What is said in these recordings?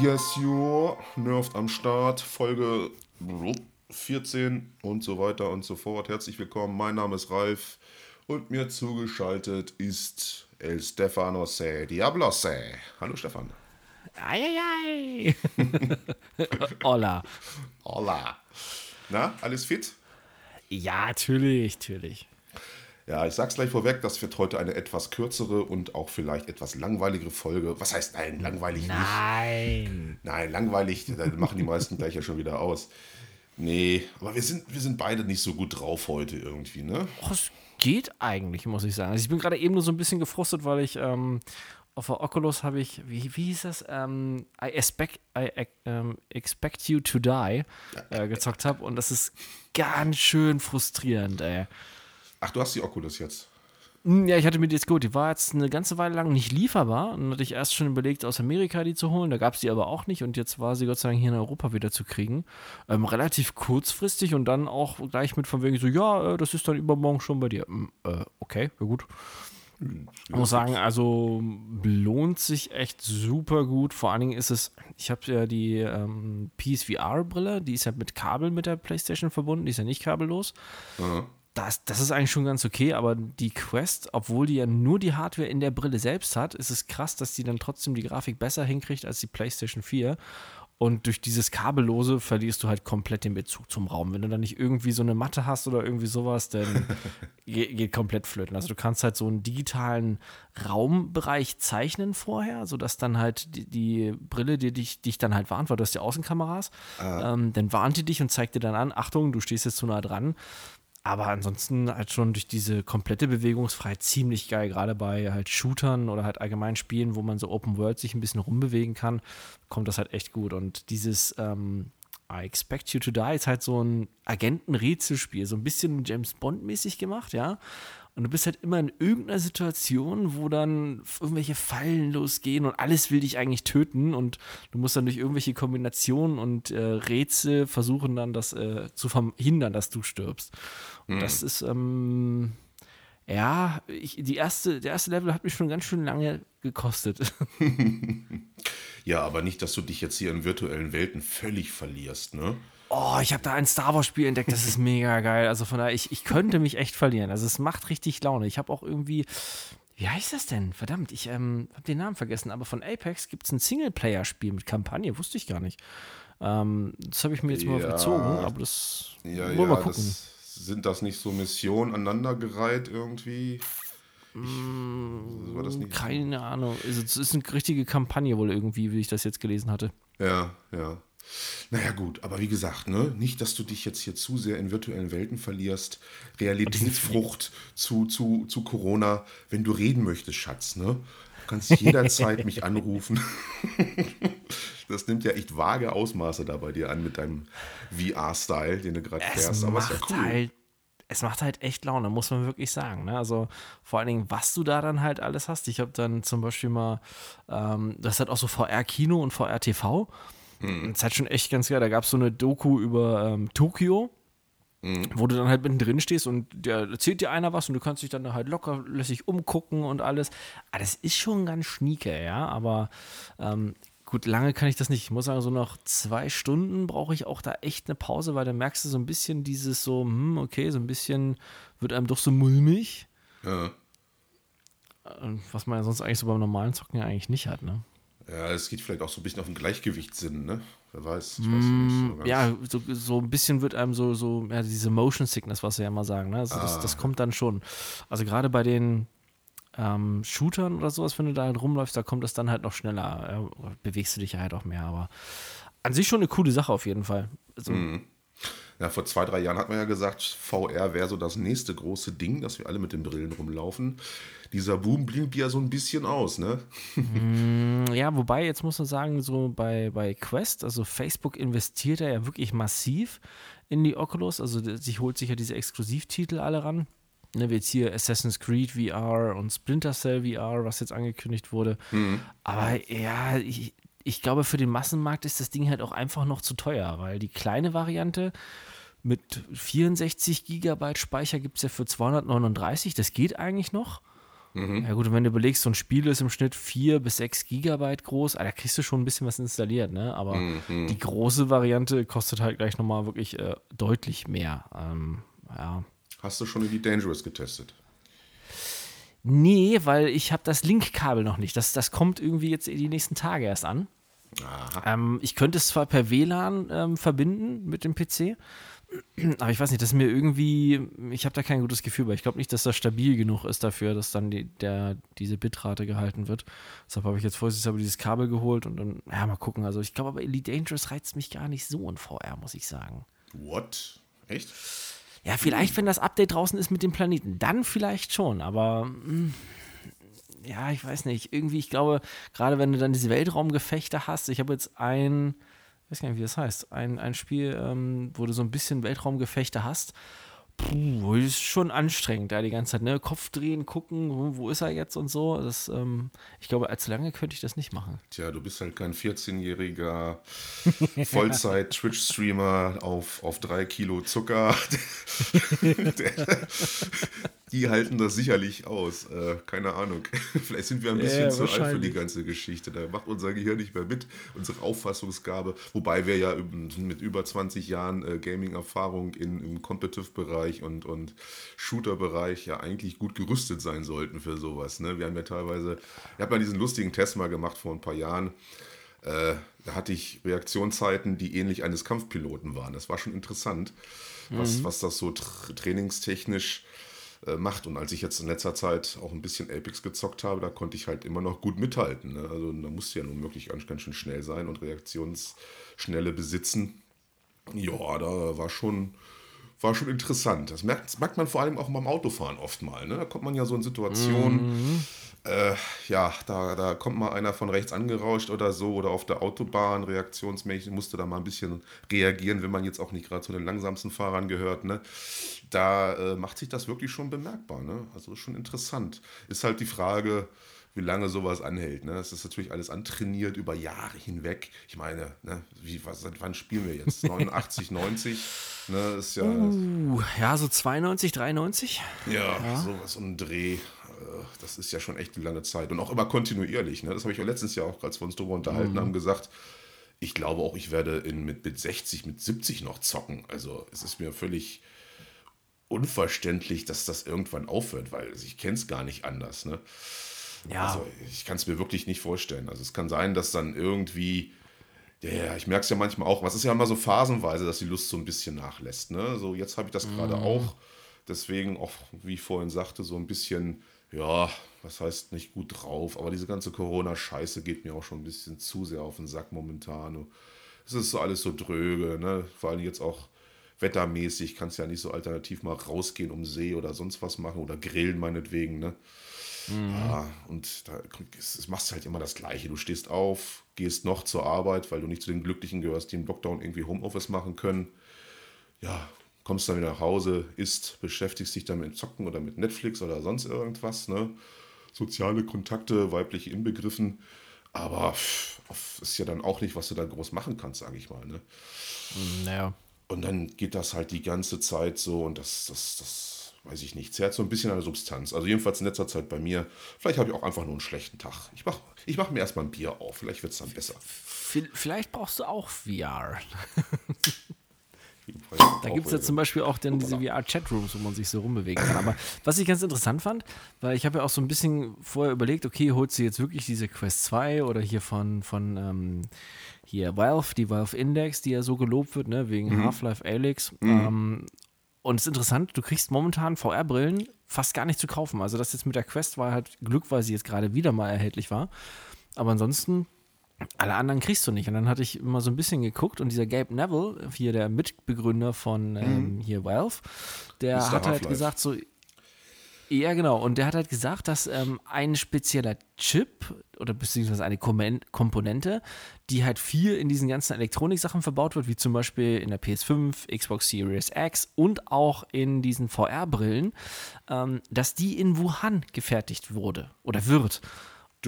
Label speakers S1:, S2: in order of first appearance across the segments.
S1: yes, you yo. Nervt am Start. Folge 14 und so weiter und so fort. Herzlich willkommen. Mein Name ist Ralf und mir zugeschaltet ist El Stefano Se Diablose. Hallo Stefan.
S2: Eieiei. Hola.
S1: Hola. Na, alles fit?
S2: Ja, natürlich, natürlich.
S1: Ja, ich sag's gleich vorweg, das wird heute eine etwas kürzere und auch vielleicht etwas langweiligere Folge. Was heißt nein, langweilig
S2: Nein.
S1: nicht? Nein, langweilig, da machen die meisten gleich ja schon wieder aus. Nee, aber wir sind, wir sind beide nicht so gut drauf heute irgendwie, ne?
S2: Och, es geht eigentlich, muss ich sagen. Also ich bin gerade eben nur so ein bisschen gefrustet, weil ich ähm, auf der Oculus habe ich, wie, wie hieß das? Ähm, I, expect, I ähm, expect You to Die äh, gezockt habe und das ist ganz schön frustrierend, ey.
S1: Ach, du hast die Oculus jetzt.
S2: Hm, Ja, ich hatte mir die jetzt geholt. Die war jetzt eine ganze Weile lang nicht lieferbar. Und dann hatte ich erst schon überlegt, aus Amerika die zu holen. Da gab es die aber auch nicht. Und jetzt war sie Gott sei Dank hier in Europa wieder zu kriegen. Ähm, relativ kurzfristig und dann auch gleich mit von wegen so, ja, äh, das ist dann übermorgen schon bei dir. Hm, äh, okay, ja gut. Ich muss sagen, also lohnt sich echt super gut. Vor allen Dingen ist es, ich habe ja die ähm, PSVR-Brille, die ist ja mit Kabel mit der PlayStation verbunden, die ist ja nicht kabellos
S1: Aha.
S2: Das, das ist eigentlich schon ganz okay, aber die Quest, obwohl die ja nur die Hardware in der Brille selbst hat, ist es krass, dass die dann trotzdem die Grafik besser hinkriegt als die PlayStation 4. Und durch dieses Kabellose verlierst du halt komplett den Bezug zum Raum. Wenn du dann nicht irgendwie so eine Matte hast oder irgendwie sowas, dann ge- geht komplett flöten. Also du kannst halt so einen digitalen Raumbereich zeichnen vorher, sodass dann halt die, die Brille, die dich, dich dann halt warnt, weil du hast ja Außenkameras, ähm, dann warnt die dich und zeigt dir dann an, Achtung, du stehst jetzt zu nah dran. Aber ansonsten halt schon durch diese komplette Bewegungsfreiheit ziemlich geil, gerade bei halt Shootern oder halt allgemein Spielen, wo man so Open World sich ein bisschen rumbewegen kann, kommt das halt echt gut. Und dieses ähm, I Expect You to Die ist halt so ein Agenten-Rätselspiel, so ein bisschen James Bond-mäßig gemacht, ja. Und du bist halt immer in irgendeiner Situation, wo dann irgendwelche Fallen losgehen und alles will dich eigentlich töten und du musst dann durch irgendwelche Kombinationen und äh, Rätsel versuchen dann das äh, zu verhindern, dass du stirbst. Und das ist, ähm, ja, ich, die erste, der erste Level hat mich schon ganz schön lange gekostet.
S1: Ja, aber nicht, dass du dich jetzt hier in virtuellen Welten völlig verlierst, ne?
S2: Oh, ich habe da ein Star Wars-Spiel entdeckt, das ist mega geil. Also von daher, ich, ich könnte mich echt verlieren. Also es macht richtig Laune. Ich habe auch irgendwie, wie heißt das denn? Verdammt, ich ähm, habe den Namen vergessen, aber von Apex gibt es ein Singleplayer-Spiel mit Kampagne, wusste ich gar nicht. Ähm, das habe ich mir jetzt mal
S1: Ja.
S2: gezogen, aber das
S1: Ja,
S2: wollen wir
S1: ja,
S2: mal gucken.
S1: das, sind das nicht so Missionen aneinandergereiht irgendwie? Ich, war das nicht?
S2: Keine Ahnung. Also, es ist eine richtige Kampagne wohl irgendwie, wie ich das jetzt gelesen hatte.
S1: Ja, ja. Naja, gut, aber wie gesagt, ne, nicht, dass du dich jetzt hier zu sehr in virtuellen Welten verlierst. Realitätsfrucht zu, zu, zu Corona, wenn du reden möchtest, Schatz, ne? Du kannst jederzeit mich anrufen. Das nimmt ja echt vage Ausmaße da bei dir an mit deinem VR-Style, den du gerade
S2: Es
S1: fährst. Aber ist ja cool.
S2: halt, es macht halt echt Laune, muss man wirklich sagen. Ne? Also vor allen Dingen, was du da dann halt alles hast. Ich habe dann zum Beispiel mal, ähm, das hat auch so VR-Kino und VR-TV.
S1: Hm.
S2: Das ist halt schon echt ganz geil. Da gab es so eine Doku über ähm, Tokio.
S1: Hm.
S2: Wo du dann halt mittendrin stehst und der erzählt dir einer was und du kannst dich dann halt locker lässig umgucken und alles. Ah, das ist schon ganz schnieke, ja, aber ähm, gut, lange kann ich das nicht. Ich muss sagen, so nach zwei Stunden brauche ich auch da echt eine Pause, weil dann merkst du so ein bisschen dieses so, hm, okay, so ein bisschen wird einem doch so mulmig,
S1: Ja.
S2: äh, was man ja sonst eigentlich so beim normalen Zocken ja eigentlich nicht hat, ne?
S1: Ja, es geht vielleicht auch so ein bisschen auf den Gleichgewichtssinn, ne? Wer weiß. Ich weiß nicht so.
S2: Ja, so, so ein bisschen wird einem so, so ja, diese Motion Sickness, was sie ja immer sagen, ne? Also das, das kommt dann schon. Also gerade bei den ähm, Shootern oder sowas, wenn du da halt rumläufst, da kommt das dann halt noch schneller. Ja, bewegst du dich ja halt auch mehr, aber an sich schon eine coole Sache auf jeden Fall. Also,
S1: Ja, vor zwei, drei Jahren hat man ja gesagt, VR wäre so das nächste große Ding, dass wir alle mit den Brillen rumlaufen. Dieser Boom blieb ja so ein bisschen aus, ne?
S2: Mm, ja, wobei, jetzt muss man sagen, so bei, bei Quest, also Facebook investiert ja wirklich massiv in die Oculus, also sie holt sich ja diese Exklusivtitel alle ran. Ne, wie jetzt hier Assassin's Creed VR und Splinter Cell VR, was jetzt angekündigt wurde. Mhm. Aber ja, ich, ich glaube, für den Massenmarkt ist das Ding halt auch einfach noch zu teuer, weil die kleine Variante mit 64 Gigabyte Speicher gibt es ja für 239, das geht eigentlich noch. Mhm. Ja gut, und wenn du überlegst, so ein Spiel ist im Schnitt 4 bis 6 Gigabyte groß, ah, da kriegst du schon ein bisschen was installiert, ne? Aber mhm. die große Variante kostet halt gleich nochmal wirklich äh, deutlich mehr. Ähm, ja.
S1: Hast du schon die Dangerous getestet?
S2: Nee, weil ich habe das Link-Kabel noch nicht. Das, das kommt irgendwie jetzt die nächsten Tage erst an. Ähm, ich könnte es zwar per WLAN ähm, verbinden mit dem PC, aber ich weiß nicht, das ist mir irgendwie, ich habe da kein gutes Gefühl weil Ich glaube nicht, dass das stabil genug ist dafür, dass dann die, der, diese Bitrate gehalten wird. Deshalb habe ich jetzt vorsichtshalber dieses Kabel geholt und dann, ja, mal gucken. Also ich glaube aber Elite Dangerous reizt mich gar nicht so in VR, muss ich sagen.
S1: What? Echt?
S2: Ja, vielleicht, wenn das Update draußen ist mit dem Planeten, dann vielleicht schon, aber mh, hm, ja, ich weiß nicht. Irgendwie, ich glaube, gerade wenn du dann diese Weltraumgefechte hast, ich habe jetzt ein, ich weiß gar nicht, wie das heißt, ein, ein Spiel, ähm, wo du so ein bisschen Weltraumgefechte hast Puh, ist schon anstrengend, da die ganze Zeit, ne? Kopf drehen, gucken, wo, ist er jetzt und so. Das, ähm, ich glaube, allzu lange könnte ich das nicht machen.
S1: Tja, du bist halt kein 14-jähriger Vollzeit-Twitch-Streamer auf, auf drei Kilo Zucker. die halten das sicherlich aus. Äh, keine Ahnung. Vielleicht sind wir ein bisschen ja, zu alt für die ganze Geschichte. Da macht unser Gehirn nicht mehr mit, unsere Auffassungsgabe. Wobei wir ja mit über 20 Jahren äh, Gaming-Erfahrung im Competitive-Bereich und, und Shooter-Bereich ja eigentlich gut gerüstet sein sollten für sowas. Ne? Wir haben ja teilweise, ich habe mal diesen lustigen Test mal gemacht vor ein paar Jahren. Äh, da hatte ich Reaktionszeiten, die ähnlich eines Kampfpiloten waren. Das war schon interessant, was, mhm. was das so tra trainingstechnisch äh, macht. Und als ich jetzt in letzter Zeit auch ein bisschen Apex gezockt habe, da konnte ich halt immer noch gut mithalten. Ne? Also da musste ja nun wirklich ganz, ganz schön schnell sein und Reaktionsschnelle besitzen. Ja, da war schon, war schon interessant. Das merkt, das merkt man vor allem auch beim Autofahren oft mal. Ne? Da kommt man ja so in Situationen, mhm. Äh, ja, da, da kommt mal einer von rechts angerauscht oder so oder auf der Autobahn reaktionsmäßig musste da mal ein bisschen reagieren, wenn man jetzt auch nicht gerade zu den langsamsten Fahrern gehört. Ne? Da äh, macht sich das wirklich schon bemerkbar. Ne? Also schon interessant. Ist halt die Frage, wie lange sowas anhält. Ne? Das ist natürlich alles antrainiert über Jahre hinweg. Ich meine, ne, wie, was, seit wann spielen wir jetzt? 89, 90? Ne, ist ja,
S2: uh, ja, so 92, 93.
S1: Ja, ja. sowas um Dreh. Äh, das ist ja schon echt eine lange Zeit. Und auch immer kontinuierlich. Ne? Das habe ich ja letztens ja auch, als wir uns darüber unterhalten mhm. haben, gesagt. Ich glaube auch, ich werde in, mit, mit 60, mit 70 noch zocken. Also es ist mir völlig unverständlich, dass das irgendwann aufhört, weil ich kenne es gar nicht anders. Ne? Ja. Also ich kann es mir wirklich nicht vorstellen. Also es kann sein, dass dann irgendwie, ja, ich merke es ja manchmal auch, was ist ja immer so phasenweise, dass die Lust so ein bisschen nachlässt. Ne? So jetzt habe ich das gerade mm. auch. Deswegen auch, wie ich vorhin sagte, so ein bisschen, ja, was heißt nicht gut drauf, aber diese ganze Corona-Scheiße geht mir auch schon ein bisschen zu sehr auf den Sack momentan. Es ist so alles so dröge, ne? Vor allem jetzt auch wettermäßig kannst ja nicht so alternativ mal rausgehen um See oder sonst was machen oder grillen meinetwegen, ne? Mhm. Ja, und da machst du halt immer das Gleiche. Du stehst auf, gehst noch zur Arbeit, weil du nicht zu den Glücklichen gehörst, die im Lockdown irgendwie Homeoffice machen können. Ja, kommst dann wieder nach Hause, isst, beschäftigst dich dann mit Zocken oder mit Netflix oder sonst irgendwas. Ne? Soziale Kontakte, weibliche inbegriffen. Aber ist ja dann auch nicht, was du da groß machen kannst, sage ich mal. Ne?
S2: Naja.
S1: Und dann geht das halt die ganze Zeit so und das, das, das weiß ich nicht, zehrt so ein bisschen an der Substanz. Also jedenfalls in letzter Zeit bei mir. Vielleicht habe ich auch einfach nur einen schlechten Tag. Ich mache ich mach mir erstmal ein Bier auf, vielleicht wird es dann besser.
S2: Vielleicht brauchst du auch VR. da gibt es ja zum Beispiel auch dann diese VR-Chatrooms, wo man sich so rumbewegen kann. Aber was ich ganz interessant fand, weil ich habe ja auch so ein bisschen vorher überlegt, okay, holst du jetzt wirklich diese Quest 2 oder hier von, von ähm, hier Valve, die Valve Index, die ja so gelobt wird, ne, wegen mhm. Half-Life Alyx. Mhm. Ähm, und es ist interessant, du kriegst momentan VR-Brillen fast gar nicht zu kaufen. Also das jetzt mit der Quest war halt Glück, weil sie jetzt gerade wieder mal erhältlich war. Aber ansonsten Alle anderen kriegst du nicht. Und dann hatte ich immer so ein bisschen geguckt und dieser Gabe Neville, hier der Mitbegründer von ähm, hier Valve, der
S1: Mr.
S2: hat halt gesagt, so, ja, genau. Und der hat halt gesagt, dass ähm, ein spezieller Chip oder beziehungsweise eine Komponente, die halt viel in diesen ganzen Elektroniksachen verbaut wird, wie zum Beispiel in der PS5, Xbox Series X und auch in diesen VR-Brillen, ähm, dass die in Wuhan gefertigt wurde oder wird.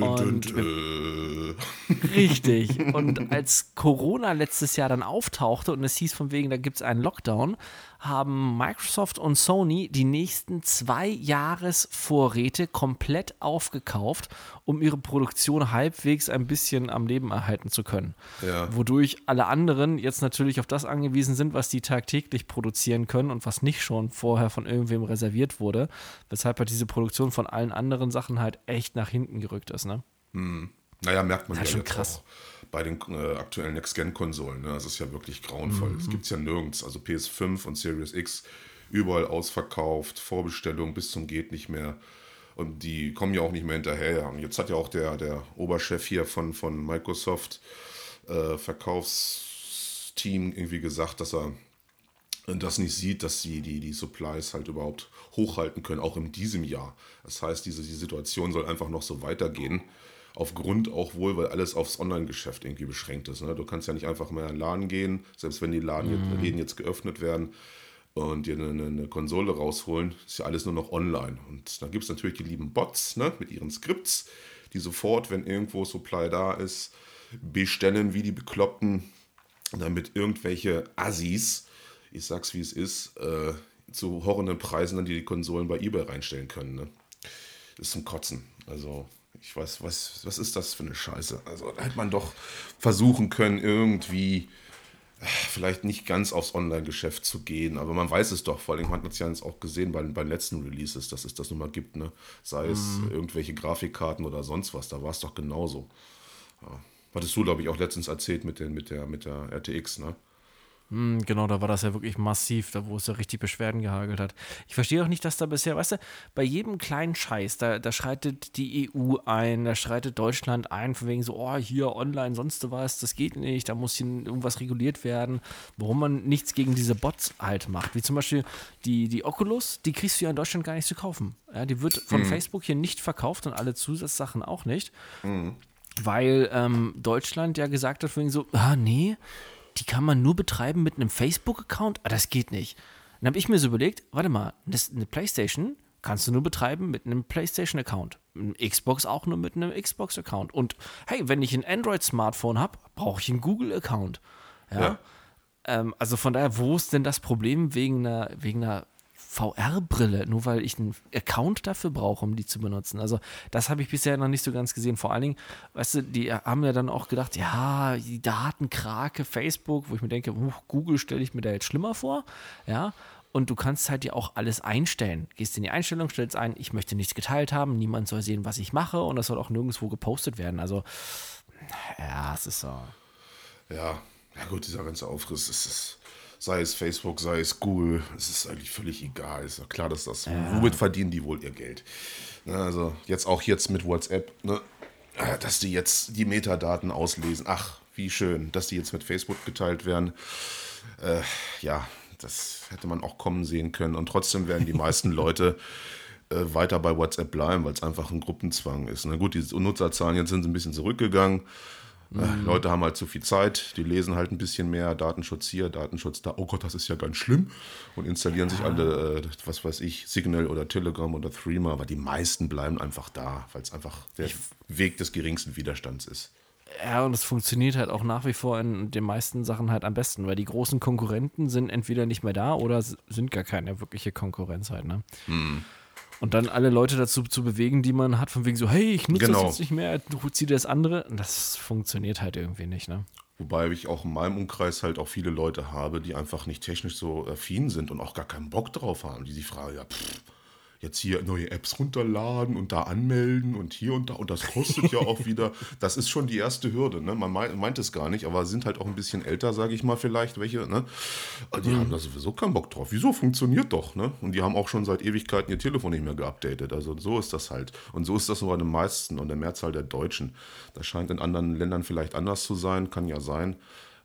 S2: Und
S1: dün.
S2: Richtig. Und als Corona letztes Jahr dann auftauchte und es hieß von wegen, da gibt es einen Lockdown, haben Microsoft und Sony die nächsten zwei Jahresvorräte komplett aufgekauft, um ihre Produktion halbwegs ein bisschen am Leben erhalten zu können.
S1: Ja.
S2: Wodurch alle anderen jetzt natürlich auf das angewiesen sind, was die tagtäglich produzieren können und was nicht schon vorher von irgendwem reserviert wurde, weshalb halt diese Produktion von allen anderen Sachen halt echt nach hinten gerückt ist. Ne?
S1: Naja, merkt man
S2: Das
S1: ja
S2: ist schon krass.
S1: auch bei den äh, aktuellen Next-Gen-Konsolen. Ne? Das ist ja wirklich grauenvoll.
S2: Mhm.
S1: Das gibt es ja nirgends. Also PS5 und Series X überall ausverkauft, Vorbestellung bis zum geht nicht mehr. Und die kommen ja auch nicht mehr hinterher. Und jetzt hat ja auch der, der Oberchef hier von, von Microsoft äh, Verkaufsteam irgendwie gesagt, dass er das nicht sieht, dass sie die, die Supplies halt überhaupt hochhalten können, auch in diesem Jahr. Das heißt, diese die Situation soll einfach noch so weitergehen. Aufgrund auch wohl, weil alles aufs Online-Geschäft irgendwie beschränkt ist. Ne? Du kannst ja nicht einfach mehr in den Laden gehen, selbst wenn die Laden jetzt, Läden jetzt geöffnet werden und dir eine, eine, eine Konsole rausholen, ist ja alles nur noch online. Und dann gibt es natürlich die lieben Bots ne? mit ihren Skripts, die sofort, wenn irgendwo Supply da ist, bestellen wie die Bekloppten, damit irgendwelche Assis, ich sag's wie es ist, äh, zu horrenden Preisen dann die, die Konsolen bei eBay reinstellen können. Ne? Das ist zum Kotzen. Also, ich weiß, was, was ist das für eine Scheiße? Also, da hätte man doch versuchen können, irgendwie äh, vielleicht nicht ganz aufs Online-Geschäft zu gehen, aber man weiß es doch, vor allem hat man es ja jetzt auch gesehen bei, bei den letzten Releases, dass es das nun mal gibt, ne? sei es irgendwelche Grafikkarten oder sonst was, da war es doch genauso. Ja. Hattest du, glaube ich, auch letztens erzählt mit, den, mit, der, mit der RTX, ne?
S2: Hm, Genau, da war das ja wirklich massiv, da wo es ja richtig Beschwerden gehagelt hat. Ich verstehe auch nicht, dass da bisher, weißt du, bei jedem kleinen Scheiß, da, da schreitet die EU ein, da schreitet Deutschland ein, von wegen so, oh, hier online, sonst was, das geht nicht, da muss hier irgendwas reguliert werden, warum man nichts gegen diese Bots halt macht. Wie zum Beispiel die, die Oculus, die kriegst du ja in Deutschland gar nicht zu kaufen. Ja, die wird von Facebook hier nicht verkauft und alle Zusatzsachen auch nicht weil ähm, Deutschland ja gesagt hat, vorhin so, ah nee, die kann man nur betreiben mit einem Facebook-Account, ah, das geht nicht. Dann habe ich mir so überlegt, warte mal, eine Playstation kannst du nur betreiben mit einem PlayStation-Account. Ein Xbox auch nur mit einem Xbox-Account. Und hey, wenn ich ein Android-Smartphone habe, brauche ich einen Google-Account. Ja.
S1: Ja.
S2: Ähm, also von daher, wo ist denn das Problem wegen einer, wegen einer VR-Brille, nur weil ich einen Account dafür brauche, um die zu benutzen. Also das habe ich bisher noch nicht so ganz gesehen. Vor allen Dingen, weißt du, die haben ja dann auch gedacht, ja, die Datenkrake, Facebook, wo ich mir denke, Google stelle ich mir da jetzt schlimmer vor, ja. Und du kannst halt ja auch alles einstellen. Gehst in die Einstellung, stellst ein, ich möchte nichts geteilt haben, niemand soll sehen, was ich mache und das soll auch nirgendwo gepostet werden. Also, ja, es ist so.
S1: Ja, ja gut, dieser ganze Aufriss, es ist, sei es Facebook, sei es Google, es ist eigentlich völlig egal. Ist ja klar, dass das, womit verdienen die wohl ihr Geld? Ne, also jetzt auch jetzt mit WhatsApp, ne, dass die jetzt die Metadaten auslesen. Ach, wie schön, dass die jetzt mit Facebook geteilt werden. Äh, ja, das hätte man auch kommen sehen können. Und trotzdem werden die meisten Leute äh, weiter bei WhatsApp bleiben, weil es einfach ein Gruppenzwang ist. Na gut, die Nutzerzahlen jetzt sind ein bisschen zurückgegangen. Äh, Leute haben halt zu viel Zeit, die lesen halt ein bisschen mehr, Datenschutz hier, Datenschutz da. Oh Gott, das ist ja ganz schlimm. Und installieren sich alle, äh, was weiß ich, Signal oder Telegram oder Threema, aber die meisten bleiben einfach da, weil es einfach der Weg des geringsten Widerstands ist.
S2: Ja, und es funktioniert halt auch nach wie vor in den meisten Sachen halt am besten, weil die großen Konkurrenten sind entweder nicht mehr da oder sind gar keine wirkliche Konkurrenz halt, ne? Und dann alle Leute dazu zu bewegen, die man hat, von wegen so, hey, ich nutze
S1: Genau.
S2: das jetzt nicht mehr, du zieh dir das andere. Das funktioniert halt irgendwie nicht, ne?
S1: Wobei ich auch in meinem Umkreis halt auch viele Leute habe, die einfach nicht technisch so affin sind und auch gar keinen Bock drauf haben, die sich fragen, ja, pff, jetzt hier neue Apps runterladen und da anmelden und hier und da und das kostet ja auch wieder. Das ist schon die erste Hürde. Ne? Man meint, meint es gar nicht, aber sind halt auch ein bisschen älter, sage ich mal vielleicht, welche. Ne? Die mhm. haben da sowieso keinen Bock drauf. Wieso funktioniert doch? Ne? Und die haben auch schon seit Ewigkeiten ihr Telefon nicht mehr geupdatet. Also so ist das halt. Und so ist das nur bei den meisten und der Mehrzahl der Deutschen. Das scheint in anderen Ländern vielleicht anders zu sein, kann ja sein.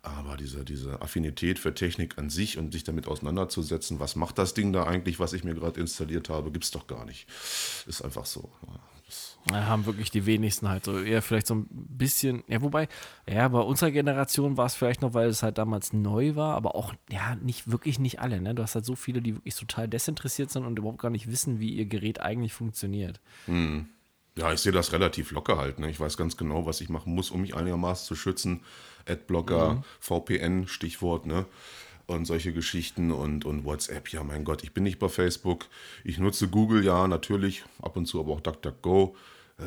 S1: Aber diese, diese Affinität für Technik an sich und sich damit auseinanderzusetzen, was macht das Ding da eigentlich, was ich mir gerade installiert habe, gibt es doch gar nicht. Ist einfach so.
S2: Ja, haben wirklich die wenigsten halt so eher vielleicht so ein bisschen, ja, wobei, ja, bei unserer Generation war es vielleicht noch, weil es halt damals neu war, aber auch, ja, nicht wirklich nicht alle, ne? Du hast halt so viele, die wirklich total desinteressiert sind und überhaupt gar nicht wissen, wie ihr Gerät eigentlich funktioniert.
S1: Hm. Ja, ich sehe das relativ locker halt. Ne? Ich weiß ganz genau, was ich machen muss, um mich einigermaßen zu schützen. Adblocker, mhm. VPN, Stichwort, ne? Und solche Geschichten und, und WhatsApp, ja, mein Gott, ich bin nicht bei Facebook. Ich nutze Google, ja, natürlich, ab und zu aber auch DuckDuckGo. Äh,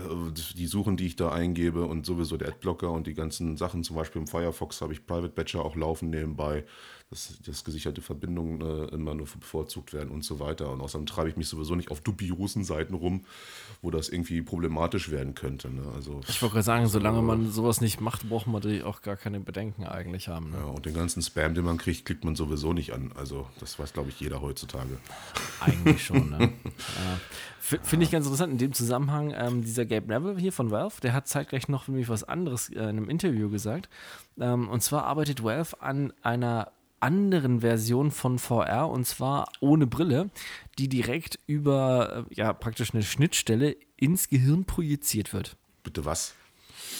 S1: die Suchen, die ich da eingebe und sowieso der Adblocker und die ganzen Sachen, zum Beispiel im Firefox habe ich Private Batcher auch laufen nebenbei dass, dass gesicherte Verbindungen äh, immer nur bevorzugt werden und so weiter. Und außerdem treibe ich mich sowieso nicht auf dubiosen Seiten rum, wo das irgendwie problematisch werden könnte. Ne? Also,
S2: ich wollte gerade sagen, solange man sowas nicht macht, braucht man natürlich auch gar keine Bedenken eigentlich haben. Ne?
S1: Ja, und den ganzen Spam, den man kriegt, klickt man sowieso nicht an. Also das weiß, glaube ich, jeder heutzutage.
S2: Eigentlich schon, ne? ja. Finde ich ganz interessant in dem Zusammenhang, ähm, dieser Gabe Neville hier von Valve, der hat zeitgleich noch nämlich was anderes äh, in einem Interview gesagt. Ähm, und zwar arbeitet Valve an einer anderen Version von VR und zwar ohne Brille, die direkt über äh, ja praktisch eine Schnittstelle ins Gehirn projiziert wird.
S1: Bitte was?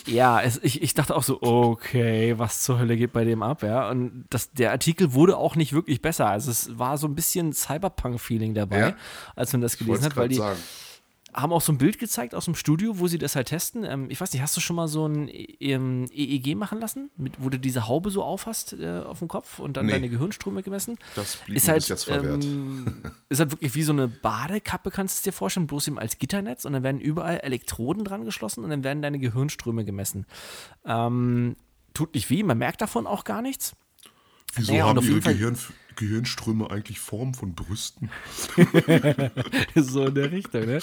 S2: Ja, es, ich, ich dachte auch so, okay, was zur Hölle geht bei dem ab, ja. Und das, der Artikel wurde auch nicht wirklich besser. Also es war so ein bisschen Cyberpunk-Feeling dabei, ja? als man das gelesen hat, weil die, sagen haben auch so ein Bild gezeigt aus dem Studio, wo sie das halt testen. Ähm, ich weiß nicht, hast du schon mal so ein ähm, EEG machen lassen, mit, wo du diese Haube so aufhast äh, auf dem Kopf und dann nee. deine Gehirnströme gemessen?
S1: Das blieb ist halt, jetzt verwehrt.
S2: Ähm, ist halt wirklich wie so eine Badekappe, kannst du es dir vorstellen, bloß eben als Gitternetz und dann werden überall Elektroden dran geschlossen und dann werden deine Gehirnströme gemessen. Ähm, tut nicht weh, man merkt davon auch gar nichts.
S1: Wieso naja, haben ihre Gehirn, Gehirnströme eigentlich Form von Brüsten?
S2: so in der Richtung, ne?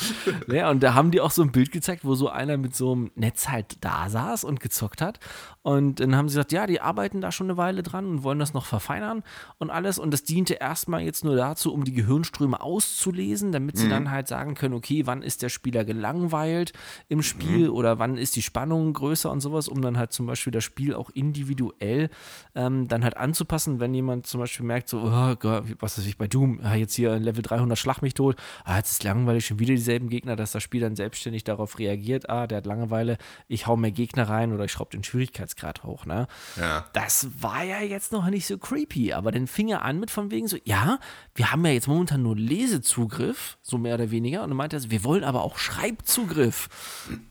S2: Ja, und da haben die auch so ein Bild gezeigt, wo so einer mit so einem Netz halt da saß und gezockt hat. Und dann haben sie gesagt, ja, die arbeiten da schon eine Weile dran und wollen das noch verfeinern und alles. Und das diente erstmal jetzt nur dazu, um die Gehirnströme auszulesen, damit sie mhm. dann halt sagen können, okay, wann ist der Spieler gelangweilt im Spiel mhm. oder wann ist die Spannung größer und sowas, um dann halt zum Beispiel das Spiel auch individuell ähm, dann halt anzupassen, wenn jemand zum Beispiel merkt, so, oh, was weiß ich, bei Doom, ah, jetzt hier Level 300 schlag mich tot, ah, jetzt ist langweilig, schon wieder dieselben Gegner, dass das Spiel dann selbstständig darauf reagiert, ah, der hat Langeweile, ich hau mehr Gegner rein oder ich schraube den Schwierigkeitsgrad hoch, ne?
S1: Ja.
S2: Das war ja jetzt noch nicht so creepy, aber dann fing er an mit von wegen so, ja, wir haben ja jetzt momentan nur Lesezugriff, so mehr oder weniger, und dann meinte er, wir wollen aber auch Schreibzugriff.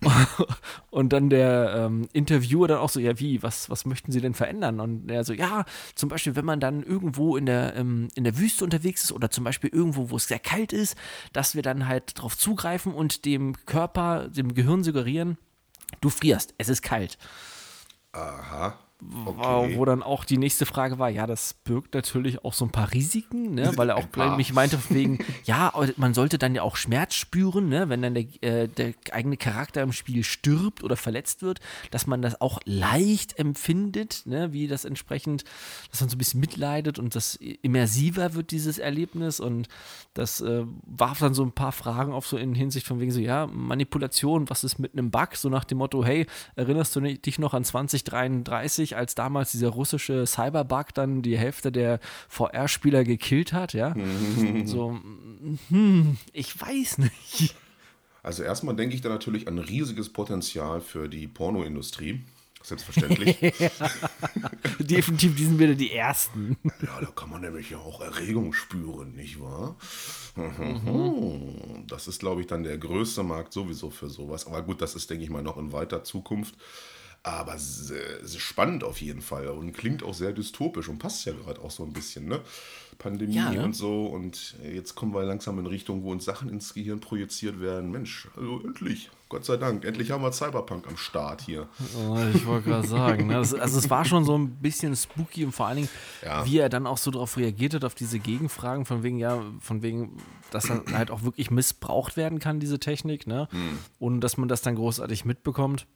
S2: und dann der ähm, Interviewer dann auch so, ja, wie, was, was möchten Sie denn verändern? Und er so, ja, zum Beispiel, wenn man dann irgendwo in der ähm, in der Wüste unterwegs ist oder zum Beispiel irgendwo, wo es sehr kalt ist, dass wir dann halt darauf zugreifen und dem Körper, dem Gehirn suggerieren, du frierst, es ist kalt.
S1: Aha.
S2: Okay. Wo dann auch die nächste Frage war, ja, das birgt natürlich auch so ein paar Risiken, ne? weil er auch mich meinte, wegen, ja, man sollte dann ja auch Schmerz spüren, ne? wenn dann der, äh, der eigene Charakter im Spiel stirbt oder verletzt wird, dass man das auch leicht empfindet, ne? wie das entsprechend, dass man so ein bisschen mitleidet und das immersiver wird, dieses Erlebnis und das äh, warf dann so ein paar Fragen auf so in Hinsicht von wegen so, ja, Manipulation, was ist mit einem Bug, so nach dem Motto, hey, erinnerst du dich noch an 2033, ähnlich als damals dieser russische Cyberbug dann die Hälfte der VR-Spieler gekillt hat, ja. so, hm, ich weiß nicht.
S1: Also erstmal denke ich da natürlich an riesiges Potenzial für die Pornoindustrie. Selbstverständlich.
S2: Definitiv, die sind wieder die Ersten.
S1: Ja, da kann man nämlich ja auch Erregung spüren, nicht wahr? Mhm. Das ist, glaube ich, dann der größte Markt sowieso für sowas. Aber gut, das ist, denke ich mal, noch in weiter Zukunft. Aber spannend auf jeden Fall und klingt auch sehr dystopisch und passt ja gerade auch so ein bisschen, ne? Pandemie
S2: Ja, ne?
S1: und so. Und jetzt kommen wir langsam in Richtung, wo uns Sachen ins Gehirn projiziert werden. Mensch, also endlich, Gott sei Dank, endlich haben wir Cyberpunk am Start hier.
S2: Oh, ich wollte gerade sagen. Ne? Also es war schon so ein bisschen spooky und vor allen Dingen,
S1: Ja.
S2: wie er dann auch so darauf reagiert hat, auf diese Gegenfragen, von wegen, ja, von wegen, dass er halt auch wirklich missbraucht werden kann, diese Technik, ne? Ohne dass man das dann großartig mitbekommt.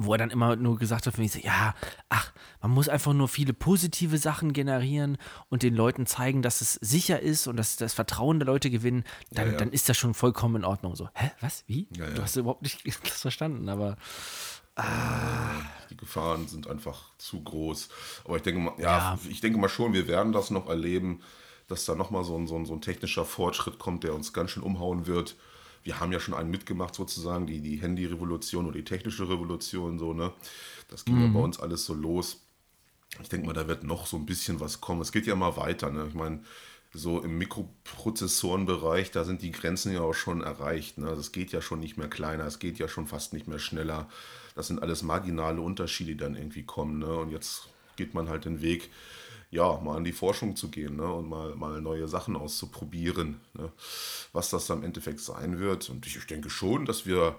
S2: Wo er dann immer nur gesagt hat, so, ja, ach, man muss einfach nur viele positive Sachen generieren und den Leuten zeigen, dass es sicher ist und dass das Vertrauen der Leute gewinnen, dann,
S1: Ja, ja.
S2: dann ist das schon vollkommen in Ordnung. So, hä, was, wie?
S1: Ja.
S2: Du hast überhaupt nicht das verstanden, aber
S1: Die Gefahren sind einfach zu groß. Aber ich denke mal, ja,
S2: Ja.
S1: ich denke mal schon, wir werden das noch erleben, dass da nochmal so ein, so, ein, so ein technischer Fortschritt kommt, der uns ganz schön umhauen wird. Wir haben ja schon einen mitgemacht, sozusagen, die, die Handy-Revolution oder die technische Revolution, so, ne? Das ging ja bei uns alles so los. Ich denke mal, da wird noch so ein bisschen was kommen. Es geht ja immer weiter, ne? Ich meine, so im Mikroprozessorenbereich, da sind die Grenzen ja auch schon erreicht. Ne? Das geht ja schon nicht mehr kleiner, es geht ja schon fast nicht mehr schneller. Das sind alles marginale Unterschiede, die dann irgendwie kommen. Ne? Und jetzt geht man halt den Weg, ja, mal an die Forschung zu gehen ne? und mal, mal neue Sachen auszuprobieren. Ne? Was das dann im Endeffekt sein wird. Und ich, denke schon, dass wir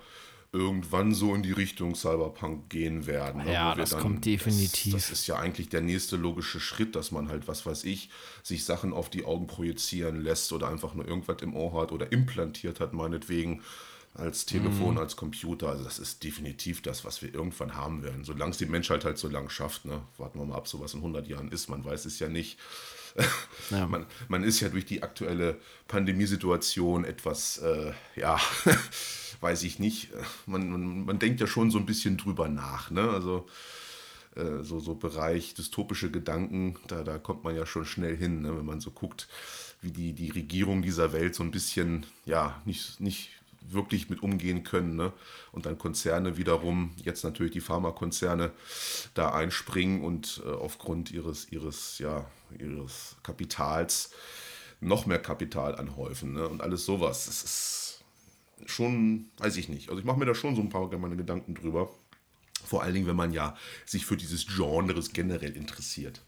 S1: irgendwann so in die Richtung Cyberpunk gehen werden. ne?
S2: Ja, das kommt definitiv.
S1: Das, das ist ja eigentlich der nächste logische Schritt, dass man halt, was weiß ich, sich Sachen auf die Augen projizieren lässt oder einfach nur irgendwas im Ohr hat oder implantiert hat, meinetwegen, als Telefon, als Computer. Also das ist definitiv das, was wir irgendwann haben werden. Solange es die Menschheit halt so lang schafft. Ne? Warten wir mal ab, so was in 100 Jahren ist. Man weiß es ja nicht.
S2: Ja.
S1: Man, man ist ja durch die aktuelle Pandemiesituation etwas, äh, ja, weiß ich nicht. Man, man, man denkt ja schon so ein bisschen drüber nach. Ne? Also äh, so, so Bereich dystopische Gedanken, da, da kommt man ja schon schnell hin, ne? wenn man so guckt, wie die, die Regierung dieser Welt so ein bisschen, ja, nicht, nicht wirklich mit umgehen können. Ne? Und dann Konzerne wiederum, jetzt natürlich die Pharmakonzerne, da einspringen und äh, aufgrund ihres, ihres, ja, ihres Kapitals noch mehr Kapital anhäufen ne? und alles sowas. Das ist schon, weiß ich nicht. Also ich mache mir da schon so ein paar meine Gedanken drüber. Vor allen Dingen, wenn man ja sich für dieses Genres generell interessiert.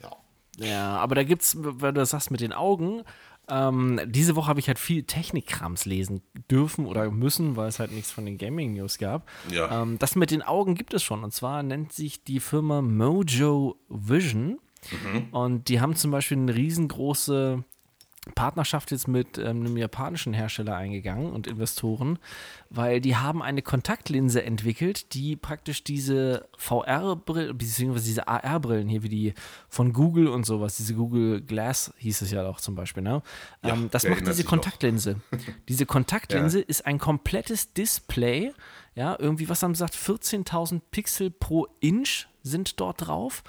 S1: Ja.
S2: Ja, aber da gibt's, weil du das sagst mit den Augen, ähm, diese Woche habe ich halt viel Technikkrams lesen dürfen oder müssen, weil es halt nichts von den Gaming-News gab.
S1: Ja.
S2: Ähm, das mit den Augen gibt es schon. Und zwar nennt sich die Firma Mojo Vision. Und die haben zum Beispiel eine riesengroße Partnerschaft jetzt mit ähm, einem japanischen Hersteller eingegangen und Investoren, weil die haben eine Kontaktlinse entwickelt, die praktisch diese VR-Brillen, beziehungsweise diese AR-Brillen hier, wie die von Google und sowas, diese Google Glass hieß es ja auch zum Beispiel, ne?
S1: Ja,
S2: ähm, das macht diese. Kontaktlinse. diese Kontaktlinse ist ein komplettes Display, ja, irgendwie, was haben sie gesagt, 14.000 Pixel pro Inch sind dort drauf.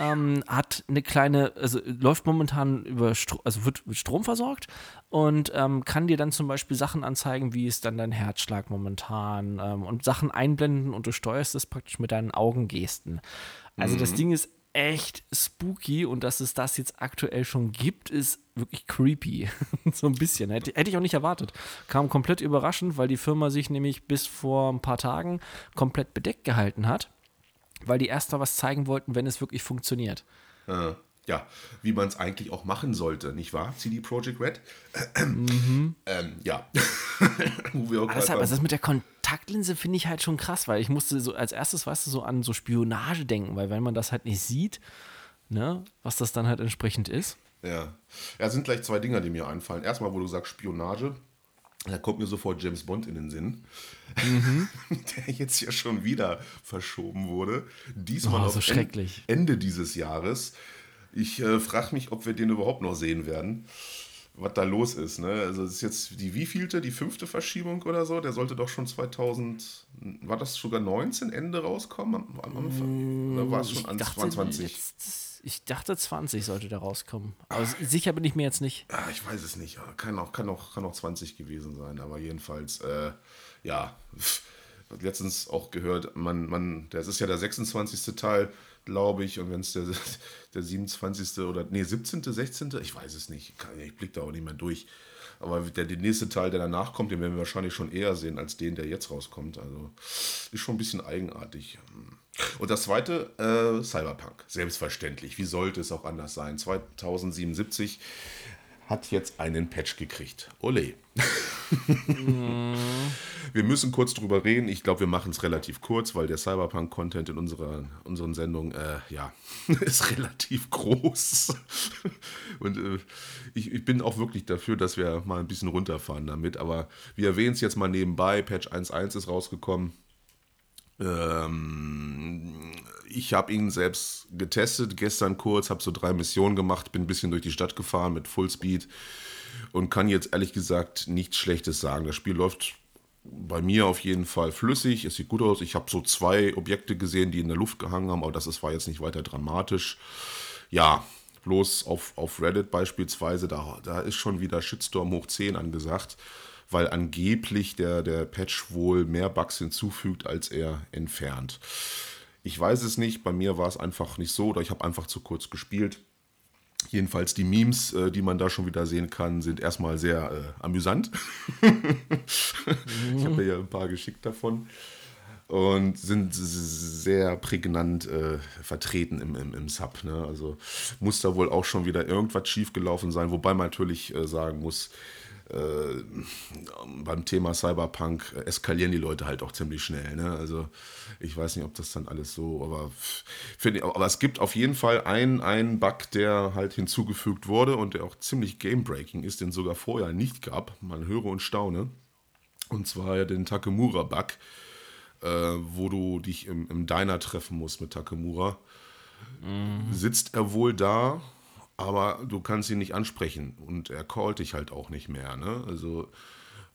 S2: Ähm, hat eine kleine, also läuft momentan über Stro also wird mit Strom versorgt und ähm, kann dir dann zum Beispiel Sachen anzeigen, wie ist dann dein Herzschlag momentan ähm, und Sachen einblenden und du steuerst es praktisch mit deinen Augengesten. Also das Ding ist echt spooky und dass es das jetzt aktuell schon gibt, ist wirklich creepy. so ein bisschen. Hätte, hätte ich auch nicht erwartet. Kam komplett überraschend, weil die Firma sich nämlich bis vor ein paar Tagen komplett bedeckt gehalten hat, weil die erst mal was zeigen wollten, wenn es wirklich funktioniert.
S1: Äh, ja, wie man es eigentlich auch machen sollte, nicht wahr? CD Projekt Red? Ähm, ja.
S2: Deshalb, also das mit der Kontaktlinse finde ich halt schon krass, weil ich musste so als erstes, weißt du, so an so Spionage denken, weil wenn man das halt nicht sieht, ne, was das dann halt entsprechend ist.
S1: Ja. ja, es sind gleich zwei Dinger, die mir einfallen. Erstmal, wo du sagst Spionage, da kommt mir sofort James Bond in den Sinn,
S2: Mhm.
S1: der jetzt ja schon wieder verschoben wurde. Diesmal
S2: Oh,
S1: auf
S2: so
S1: En-
S2: schrecklich.
S1: Ende dieses Jahres. Ich äh, frage mich, ob wir den überhaupt noch sehen werden, was da los ist. Ne? Also es ist jetzt die wievielte, die fünfte Verschiebung oder so. Der sollte doch schon 2000, war das sogar 19 Ende rauskommen? Am, am Anfang? Oder war es schon
S2: Ich
S1: an
S2: dachte,
S1: 22?
S2: letztes- ich dachte 20 sollte der rauskommen. Aber sicher bin ich mir jetzt nicht.
S1: Ah, ich weiß es nicht. Ja, Kann auch, kann, auch, kann auch 20 gewesen sein, aber jedenfalls, äh, ja, letztens auch gehört, man, man, das ist ja der 26. Teil, glaube ich. Und wenn es der, der 27. oder, nee, 17., 16., ich weiß es nicht. Ich blicke da auch nicht mehr durch. Aber der, der nächste Teil, der danach kommt, den werden wir wahrscheinlich schon eher sehen als den, der jetzt rauskommt. Also ist schon ein bisschen eigenartig. Und das zweite, äh, Cyberpunk. Selbstverständlich. Wie sollte es auch anders sein? 2077 hat jetzt einen Patch gekriegt. Ole. wir müssen kurz drüber reden. Ich glaube, wir machen es relativ kurz, weil der Cyberpunk-Content in unserer, unseren Sendungen, äh, ja, ist relativ groß. Und äh, ich, ich, bin auch wirklich dafür, dass wir mal ein bisschen runterfahren damit. Aber wir erwähnen es jetzt mal nebenbei. Patch 1.1 ist rausgekommen. Ähm, ich habe ihn selbst getestet, gestern kurz, habe so drei Missionen gemacht, bin ein bisschen durch die Stadt gefahren mit Fullspeed und kann jetzt ehrlich gesagt nichts Schlechtes sagen. Das Spiel läuft bei mir auf jeden Fall flüssig, es sieht gut aus. Ich habe so zwei Objekte gesehen, die in der Luft gehangen haben, aber das war jetzt nicht weiter dramatisch. Ja, bloß auf, auf Reddit beispielsweise, da, da ist schon wieder Shitstorm hoch 10 angesagt weil angeblich der, der Patch wohl mehr Bugs hinzufügt, als er entfernt. Ich weiß es nicht, bei mir war es einfach nicht so oder ich habe einfach zu kurz gespielt. Jedenfalls die Memes, äh, die man da schon wieder sehen kann, sind erstmal sehr äh, amüsant. ich habe ja ein paar geschickt davon und sind sehr prägnant äh, vertreten im, im, im Sub. Ne? Also muss da wohl auch schon wieder irgendwas schiefgelaufen sein, wobei man natürlich äh, sagen muss, äh, beim Thema Cyberpunk eskalieren die Leute halt auch ziemlich schnell. Ne? Also ich weiß nicht, ob das dann alles so, aber finde aber es gibt auf jeden Fall einen, einen Bug, der halt hinzugefügt wurde und der auch ziemlich game-breaking ist, den sogar vorher nicht gab. Man höre und staune. Und zwar den Takemura-Bug, äh, wo du dich im, im Diner treffen musst mit Takemura. Mhm. Sitzt er wohl da aber du kannst ihn nicht ansprechen und er callt dich halt auch nicht mehr. Ne? Also,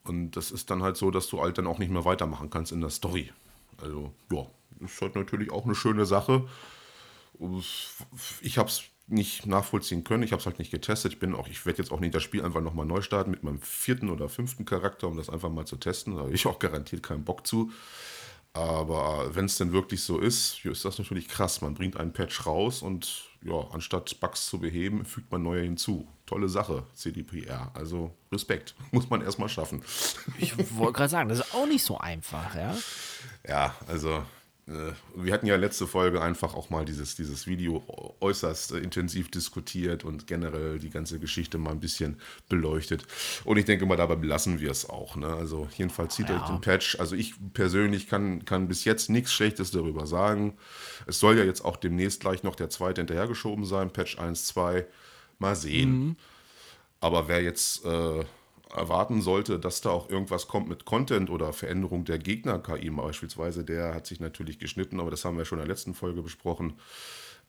S1: und das ist dann halt so, dass du halt dann auch nicht mehr weitermachen kannst in der Story. Also, ja, ist halt natürlich auch eine schöne Sache. Ich habe es nicht nachvollziehen können, ich habe es halt nicht getestet. Ich bin auch, ich werde jetzt auch nicht das Spiel einfach nochmal neu starten mit meinem vierten oder fünften Charakter, um das einfach mal zu testen. Da habe ich auch garantiert keinen Bock zu. Aber wenn es denn wirklich so ist, ist das natürlich krass. Man bringt einen Patch raus und ja, anstatt Bugs zu beheben, fügt man neue hinzu. Tolle Sache, CDPR. Also Respekt. Muss man erstmal schaffen.
S2: Ich wollte gerade sagen, das ist auch nicht so einfach, ja?
S1: Ja, also wir hatten ja letzte Folge einfach auch mal dieses, dieses Video äußerst äh, intensiv diskutiert und generell die ganze Geschichte mal ein bisschen beleuchtet. Und ich denke mal, dabei belassen wir es auch. Ne? Also jedenfalls zieht ja. euch den Patch. Also ich persönlich kann, kann bis jetzt nichts Schlechtes darüber sagen. Es soll ja jetzt auch demnächst gleich noch der zweite hinterhergeschoben sein, Patch 1, 2. Mal sehen. Mhm. Aber wer jetzt äh, erwarten sollte, dass da auch irgendwas kommt mit Content oder Veränderung der Gegner-KI beispielsweise, der hat sich natürlich geschnitten, aber das haben wir schon in der letzten Folge besprochen.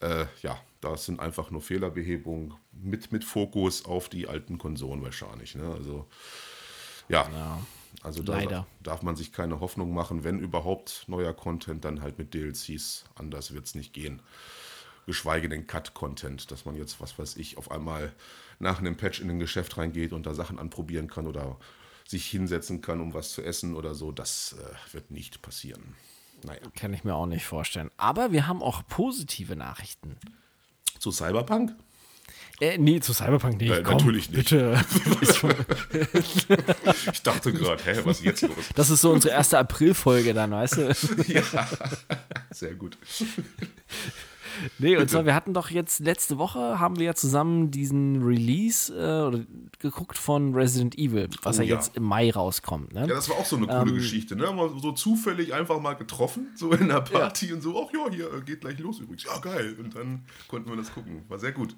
S1: Äh, ja, das sind einfach nur Fehlerbehebungen mit, mit Fokus auf die alten Konsolen wahrscheinlich. Ne? Also, ja. ja. Also da Leider. darf man sich keine Hoffnung machen, wenn überhaupt neuer Content, dann halt mit DLCs. Anders wird es nicht gehen. Geschweige denn Cut-Content, dass man jetzt, was weiß ich, auf einmal nach einem Patch in ein Geschäft reingeht und da Sachen anprobieren kann oder sich hinsetzen kann, um was zu essen oder so. Das äh, wird nicht passieren.
S2: Naja. Kann ich mir auch nicht vorstellen. Aber wir haben auch positive Nachrichten.
S1: Zu Cyberpunk?
S2: Äh, nee, zu Cyberpunk nicht.
S1: Äh, Komm, natürlich nicht. Bitte. ich dachte gerade, hä, was ist jetzt los?
S2: Das ist so unsere erste April-Folge dann, weißt du? ja,
S1: sehr gut.
S2: Nee, und zwar, wir hatten doch jetzt letzte Woche, haben wir ja zusammen diesen Release äh, geguckt von Resident Evil, was oh, ja jetzt im Mai rauskommt. Ne?
S1: Ja, das war auch so eine coole ähm, Geschichte, ne? Mal so zufällig einfach mal getroffen, so in der Party ja. und so, ach ja, hier äh, geht gleich los übrigens. Ja, geil. Und dann konnten wir das gucken. War sehr gut.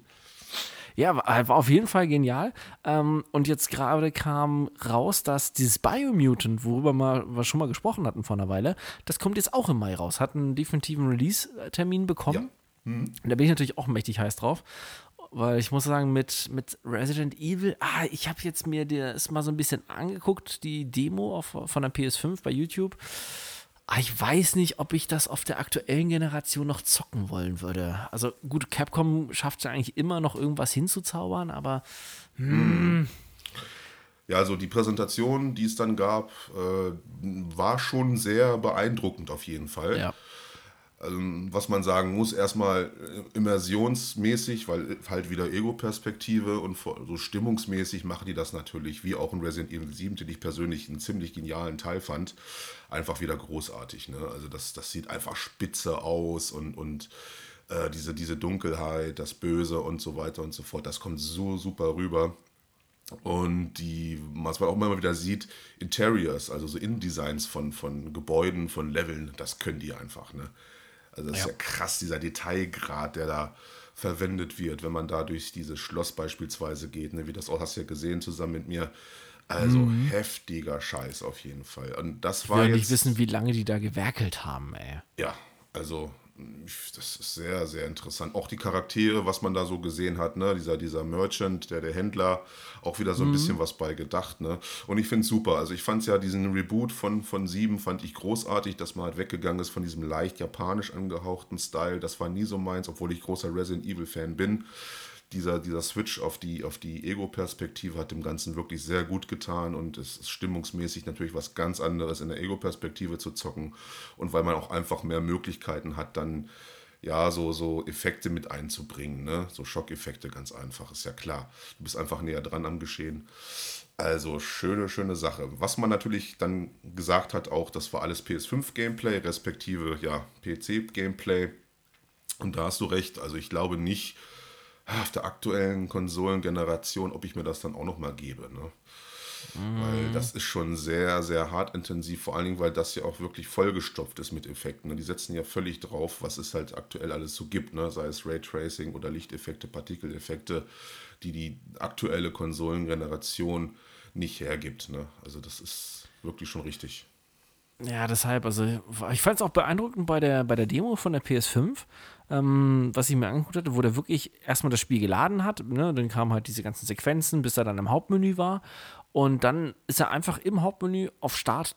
S2: Ja, war auf jeden Fall genial. Ähm, und jetzt gerade kam raus, dass dieses Biomutant, worüber wir, wir schon mal gesprochen hatten vor einer Weile, das kommt jetzt auch im Mai raus. Hat einen definitiven Release-Termin bekommen. Mhm. Da bin ich natürlich auch mächtig heiß drauf. Weil ich muss sagen, mit, mit Resident Evil, ah, ich habe jetzt mir das mal so ein bisschen angeguckt, die Demo auf, von der PS5 bei YouTube. Ah, ich weiß nicht, ob ich das auf der aktuellen Generation noch zocken wollen würde. Also gut, Capcom schafft es ja eigentlich immer noch irgendwas hinzuzaubern, aber. Hm.
S1: Ja, also die Präsentation, die es dann gab, äh, war schon sehr beeindruckend auf jeden Fall. Ja. Also, was man sagen muss, erstmal äh, immersionsmäßig, weil halt wieder Ego-Perspektive und so stimmungsmäßig machen die das natürlich, wie auch in Resident Evil 7, den ich persönlich einen ziemlich genialen Teil fand, einfach wieder großartig. Ne? Also das, das sieht einfach spitze aus und, und äh, diese, diese Dunkelheit, das Böse und so weiter und so fort, das kommt so super rüber. Und die, was man auch immer wieder sieht, Interiors, also so Innendesigns von, von Gebäuden, von Leveln, das können die einfach. Ne? Also das ja. ist ja krass, dieser Detailgrad, der da verwendet wird, wenn man da durch dieses Schloss beispielsweise geht, ne? wie das auch hast du ja gesehen zusammen mit mir. Also mhm. heftiger Scheiß auf jeden Fall. Und das
S2: ich
S1: war
S2: will jetzt, nicht wissen, wie lange die da gewerkelt haben, ey.
S1: Ja, also das ist sehr, sehr interessant. Auch die Charaktere, was man da so gesehen hat, ne? dieser, dieser Merchant, der, der Händler, auch wieder so ein mhm. bisschen was bei gedacht. Ne? Und ich finde es super. Also ich fand es ja, diesen Reboot von, von Sieben fand ich großartig, dass man halt weggegangen ist von diesem leicht japanisch angehauchten Style. Das war nie so meins, obwohl ich großer Resident Evil-Fan bin dieser, dieser Switch auf die, auf die Ego-Perspektive hat dem Ganzen wirklich sehr gut getan und es ist stimmungsmäßig natürlich was ganz anderes in der Ego-Perspektive zu zocken und weil man auch einfach mehr Möglichkeiten hat, dann ja, so, so Effekte mit einzubringen, ne? So Schockeffekte ganz einfach, ist ja klar. Du bist einfach näher dran am Geschehen. Also schöne, schöne Sache. Was man natürlich dann gesagt hat, auch das war alles PS5-Gameplay, respektive ja, PC-Gameplay. Und da hast du recht. Also ich glaube nicht, auf der aktuellen Konsolengeneration, ob ich mir das dann auch noch mal gebe. Ne? Mhm. Weil das ist schon sehr, sehr hart intensiv, vor allen Dingen, weil das ja auch wirklich vollgestopft ist mit Effekten. Ne? Die setzen ja völlig drauf, was es halt aktuell alles so gibt, ne? sei es Raytracing oder Lichteffekte, Partikeleffekte, die die aktuelle Konsolengeneration nicht hergibt. Ne? Also das ist wirklich schon richtig.
S2: Ja, deshalb, also ich fand es auch beeindruckend bei der, bei der Demo von der PS5, ähm, was ich mir angeguckt hatte, wo der wirklich erstmal das Spiel geladen hat. Ne? Dann kamen halt diese ganzen Sequenzen, bis er dann im Hauptmenü war. Und dann ist er einfach im Hauptmenü auf Start,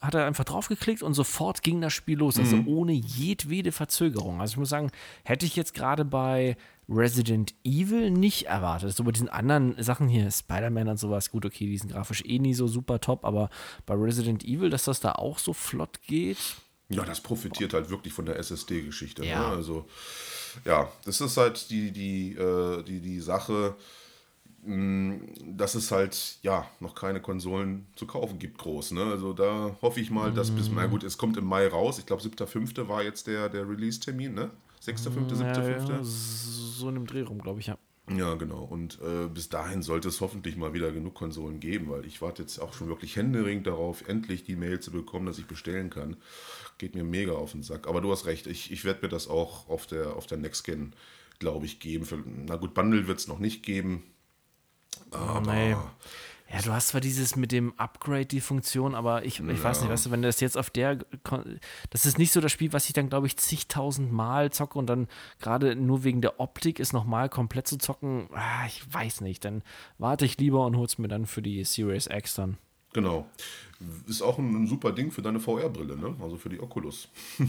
S2: hat er einfach draufgeklickt und sofort ging das Spiel los. Also mhm. ohne jedwede Verzögerung. Also ich muss sagen, hätte ich jetzt gerade bei Resident Evil nicht erwartet. So bei diesen anderen Sachen hier, Spider-Man und sowas, gut, okay, die sind grafisch eh nie so super top, aber bei Resident Evil, dass das da auch so flott geht,
S1: ja, das profitiert halt wirklich von der SSD-Geschichte. Ne? Ja. Ne? Also, ja, das ist halt die, die, äh, die, die Sache, mh, mm, dass es halt, ja, noch keine Konsolen zu kaufen gibt, groß. Ne? Also, da hoffe ich mal, dass bis, na gut, es kommt im Mai raus. Ich glaube, 7.5. war jetzt der, der Release-Termin, ne? 6.5., 7.5. Ja, ja,
S2: so in einem Dreh rum, glaube ich, ja.
S1: Ja, genau. Und äh, bis dahin sollte es hoffentlich mal wieder genug Konsolen geben, weil ich warte jetzt auch schon wirklich händeringend darauf, endlich die Mail zu bekommen, dass ich bestellen kann. Geht mir mega auf den Sack. Aber du hast recht, ich, ich werde mir das auch auf der, auf der Next-Gen, glaube ich, geben. Für, na gut, Bundle wird es noch nicht geben.
S2: Aber. Nee. Ja, du hast zwar dieses mit dem Upgrade, die Funktion, aber ich, ich ja. weiß nicht, weißt du, wenn du das jetzt auf der, das ist nicht so das Spiel, was ich dann, glaube ich, zigtausend Mal zocke und dann gerade nur wegen der Optik ist nochmal komplett zu zocken, ah, ich weiß nicht, dann warte ich lieber und hol's mir dann für die Series X dann.
S1: Genau. Ist auch ein, ein super Ding für deine VR-Brille, ne? Also für die Oculus.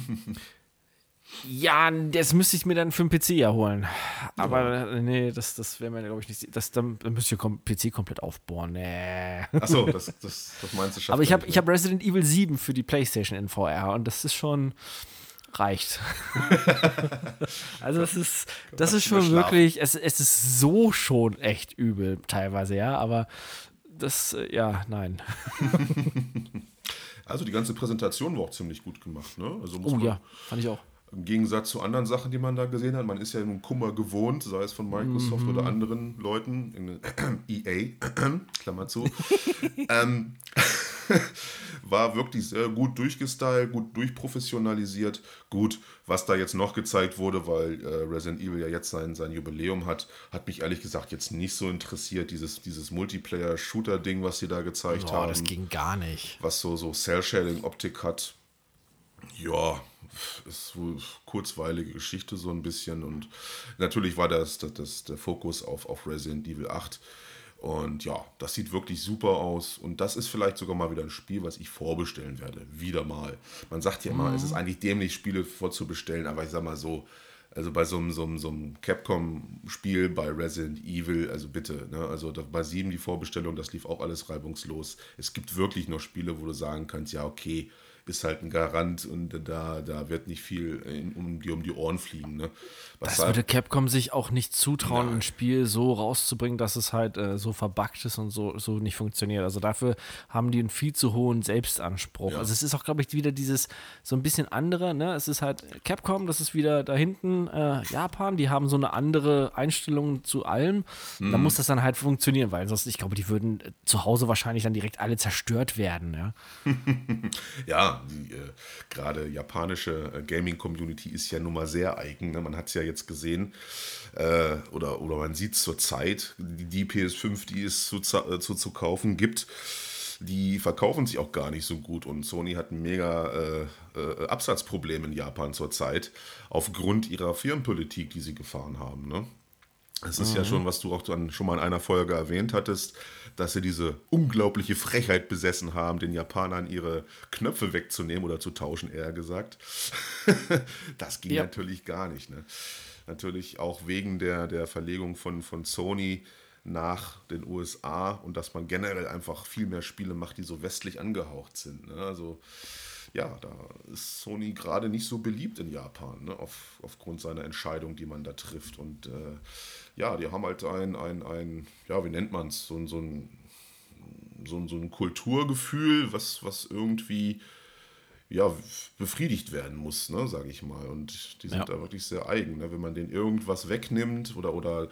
S2: Ja, das müsste ich mir dann für den PC ja holen. Aber ja. nee, das, das wäre mir, glaube ich, nicht. Das, dann, dann müsste ich den PC komplett aufbohren. Nee.
S1: Achso, das, das, das meinst
S2: du Aber ich habe hab Resident Evil 7 für die PlayStation in VR und das ist schon. reicht. also, das ist, das ist schon wirklich. Es, es ist so schon echt übel, teilweise, ja, aber das, äh, ja, nein.
S1: Also die ganze Präsentation war auch ziemlich gut gemacht, ne? Also
S2: oh ja, fand ich auch.
S1: Im Gegensatz zu anderen Sachen, die man da gesehen hat. Man ist ja nun Kummer gewohnt, sei es von Microsoft mhm. oder anderen Leuten, in EA, Klammer zu. ähm, war wirklich sehr gut durchgestylt, gut durchprofessionalisiert. Gut, was da jetzt noch gezeigt wurde, weil äh, Resident Evil ja jetzt sein, sein Jubiläum hat, hat mich ehrlich gesagt jetzt nicht so interessiert, dieses, dieses Multiplayer-Shooter-Ding, was sie da gezeigt Boah, haben.
S2: das ging gar nicht.
S1: Was so, so Cell-Shading-Optik hat. Ja, ist wohl kurzweilige Geschichte so ein bisschen und natürlich war das, das, das der Fokus auf, auf Resident Evil 8 und ja, das sieht wirklich super aus und das ist vielleicht sogar mal wieder ein Spiel, was ich vorbestellen werde, wieder mal. Man sagt ja immer, mhm. es ist eigentlich dämlich, Spiele vorzubestellen, aber ich sag mal so, also bei so einem, so einem, so einem Capcom-Spiel, bei Resident Evil, also bitte, ne? also bei 7 die Vorbestellung, das lief auch alles reibungslos. Es gibt wirklich noch Spiele, wo du sagen kannst, ja, okay, bist halt ein Garant und da, da wird nicht viel in, um, dir um die Ohren fliegen. Ne?
S2: Das würde Capcom sich auch nicht zutrauen, Nein. ein Spiel so rauszubringen, dass es halt äh, so verbuggt ist und so, so nicht funktioniert. Also dafür haben die einen viel zu hohen Selbstanspruch. Ja. Also es ist auch, glaube ich, wieder dieses so ein bisschen andere. Ne? Es ist halt Capcom, das ist wieder da hinten äh, Japan, die haben so eine andere Einstellung zu allem. Mhm. Da muss das dann halt funktionieren, weil sonst, ich glaube, die würden äh, zu Hause wahrscheinlich dann direkt alle zerstört werden. Ja,
S1: ja die äh, gerade japanische äh, Gaming-Community ist ja nun mal sehr eigen. Ne? Man hat es ja jetzt gesehen, äh, oder, oder man sieht es zur Zeit, die, die, PS5, die es zu, äh, zu, zu kaufen gibt, die verkaufen sich auch gar nicht so gut und Sony hat mega äh, äh, Absatzproblem in Japan zurzeit aufgrund ihrer Firmenpolitik, die sie gefahren haben. Ne? Es ist mhm. ja schon, was du auch dann schon mal in einer Folge erwähnt hattest, dass sie diese unglaubliche Frechheit besessen haben, den Japanern ihre Knöpfe wegzunehmen oder zu tauschen, eher gesagt. das ging ja. natürlich gar nicht. Ne? Natürlich auch wegen der, der Verlegung von, von Sony nach den USA und dass man generell einfach viel mehr Spiele macht, die so westlich angehaucht sind. Ne? Also ja, da ist Sony gerade nicht so beliebt in Japan, ne? Auf, aufgrund seiner Entscheidung, die man da trifft. Und äh, ja, die haben halt ein, ein, ein ja, wie nennt man es, so, so, ein, so, so ein Kulturgefühl, was, was irgendwie ja, befriedigt werden muss, ne, sage ich mal. Und die sind ja. da wirklich sehr eigen. Ne? Wenn man denen irgendwas wegnimmt oder, oder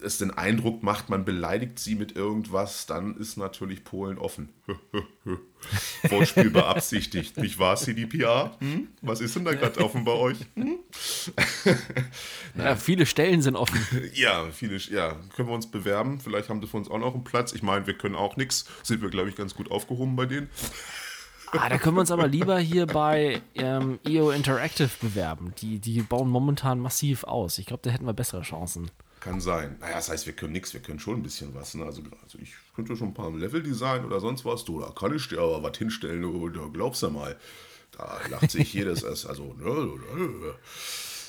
S1: es den Eindruck macht, man beleidigt sie mit irgendwas, dann ist natürlich Polen offen. Wortspiel beabsichtigt, nicht wahr, CDPR? Hm? Was ist denn da gerade offen bei euch? Hm?
S2: ja, viele Stellen sind offen.
S1: Ja, viele, ja, können wir uns bewerben. Vielleicht haben sie für uns auch noch einen Platz. Ich meine, wir können auch nichts. Sind wir, glaube ich, ganz gut aufgehoben bei denen.
S2: Ah, da können wir uns aber lieber hier bei ähm, EO Interactive bewerben. Die, die bauen momentan massiv aus. Ich glaube, da hätten wir bessere Chancen.
S1: Kann sein. Naja, das heißt, wir können nichts, wir können schon ein bisschen was. Ne? Also, also, ich könnte schon ein paar Level-Design oder sonst was. Du, da kann ich dir aber was hinstellen, du, da glaubst du mal. Da lacht sich jedes erst. Also, ne, ne, ne.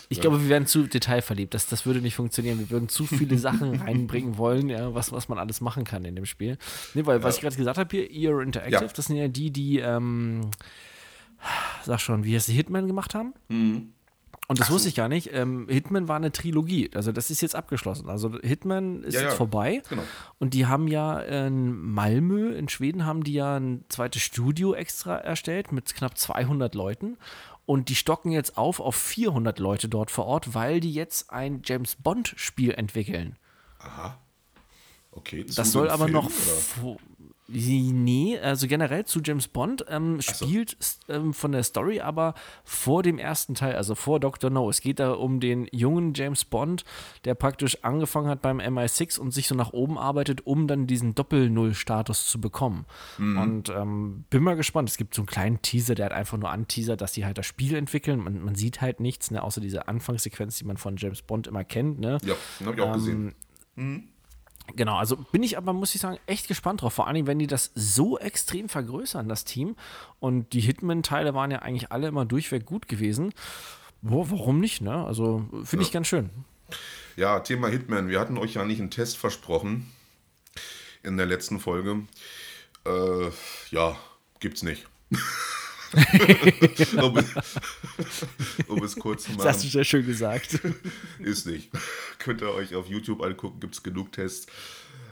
S2: Ich glaube, wir wären zu detailverliebt. Das, das würde nicht funktionieren. Wir würden zu viele Sachen reinbringen wollen, ja, was, was man alles machen kann in dem Spiel. Nee, weil, was ich gerade gesagt habe hier, Ear Interactive, ja. das sind ja die, die, ähm, sag schon, wie heißt die Hitman gemacht haben. Mhm. Und das so. wusste ich gar nicht. Ähm, Hitman war eine Trilogie. Also das ist jetzt abgeschlossen. Also Hitman ist ja, jetzt ja. vorbei. Genau. Und die haben ja in Malmö in Schweden haben die ja ein zweites Studio extra erstellt mit knapp 200 Leuten. Und die stocken jetzt auf auf 400 Leute dort vor Ort, weil die jetzt ein James Bond Spiel entwickeln.
S1: Aha. Okay.
S2: Das soll aber Film, noch Nee, also generell zu James Bond ähm, spielt so. ähm, von der Story aber vor dem ersten Teil, also vor Dr. No. Es geht da um den jungen James Bond, der praktisch angefangen hat beim MI6 und sich so nach oben arbeitet, um dann diesen Doppel-Null-Status zu bekommen. Mhm. Und ähm, bin mal gespannt. Es gibt so einen kleinen Teaser, der hat einfach nur anteasert, dass die halt das Spiel entwickeln. Man, man sieht halt nichts, ne, außer diese Anfangssequenz, die man von James Bond immer kennt. Ne?
S1: Ja, habe ich auch gesehen. Ähm,
S2: mhm. Genau, also bin ich aber, muss ich sagen, echt gespannt drauf. Vor allem, wenn die das so extrem vergrößern, das Team. Und die Hitman-Teile waren ja eigentlich alle immer durchweg gut gewesen. Boah, warum nicht, ne? Also finde ja. ich ganz schön.
S1: Ja, Thema Hitman. Wir hatten euch ja nicht einen Test versprochen in der letzten Folge. Äh, ja, gibt's nicht. um, um, es kurz zu machen.
S2: Das hast du sehr schön gesagt.
S1: Ist nicht. Könnt ihr euch auf YouTube angucken, gibt es genug Tests.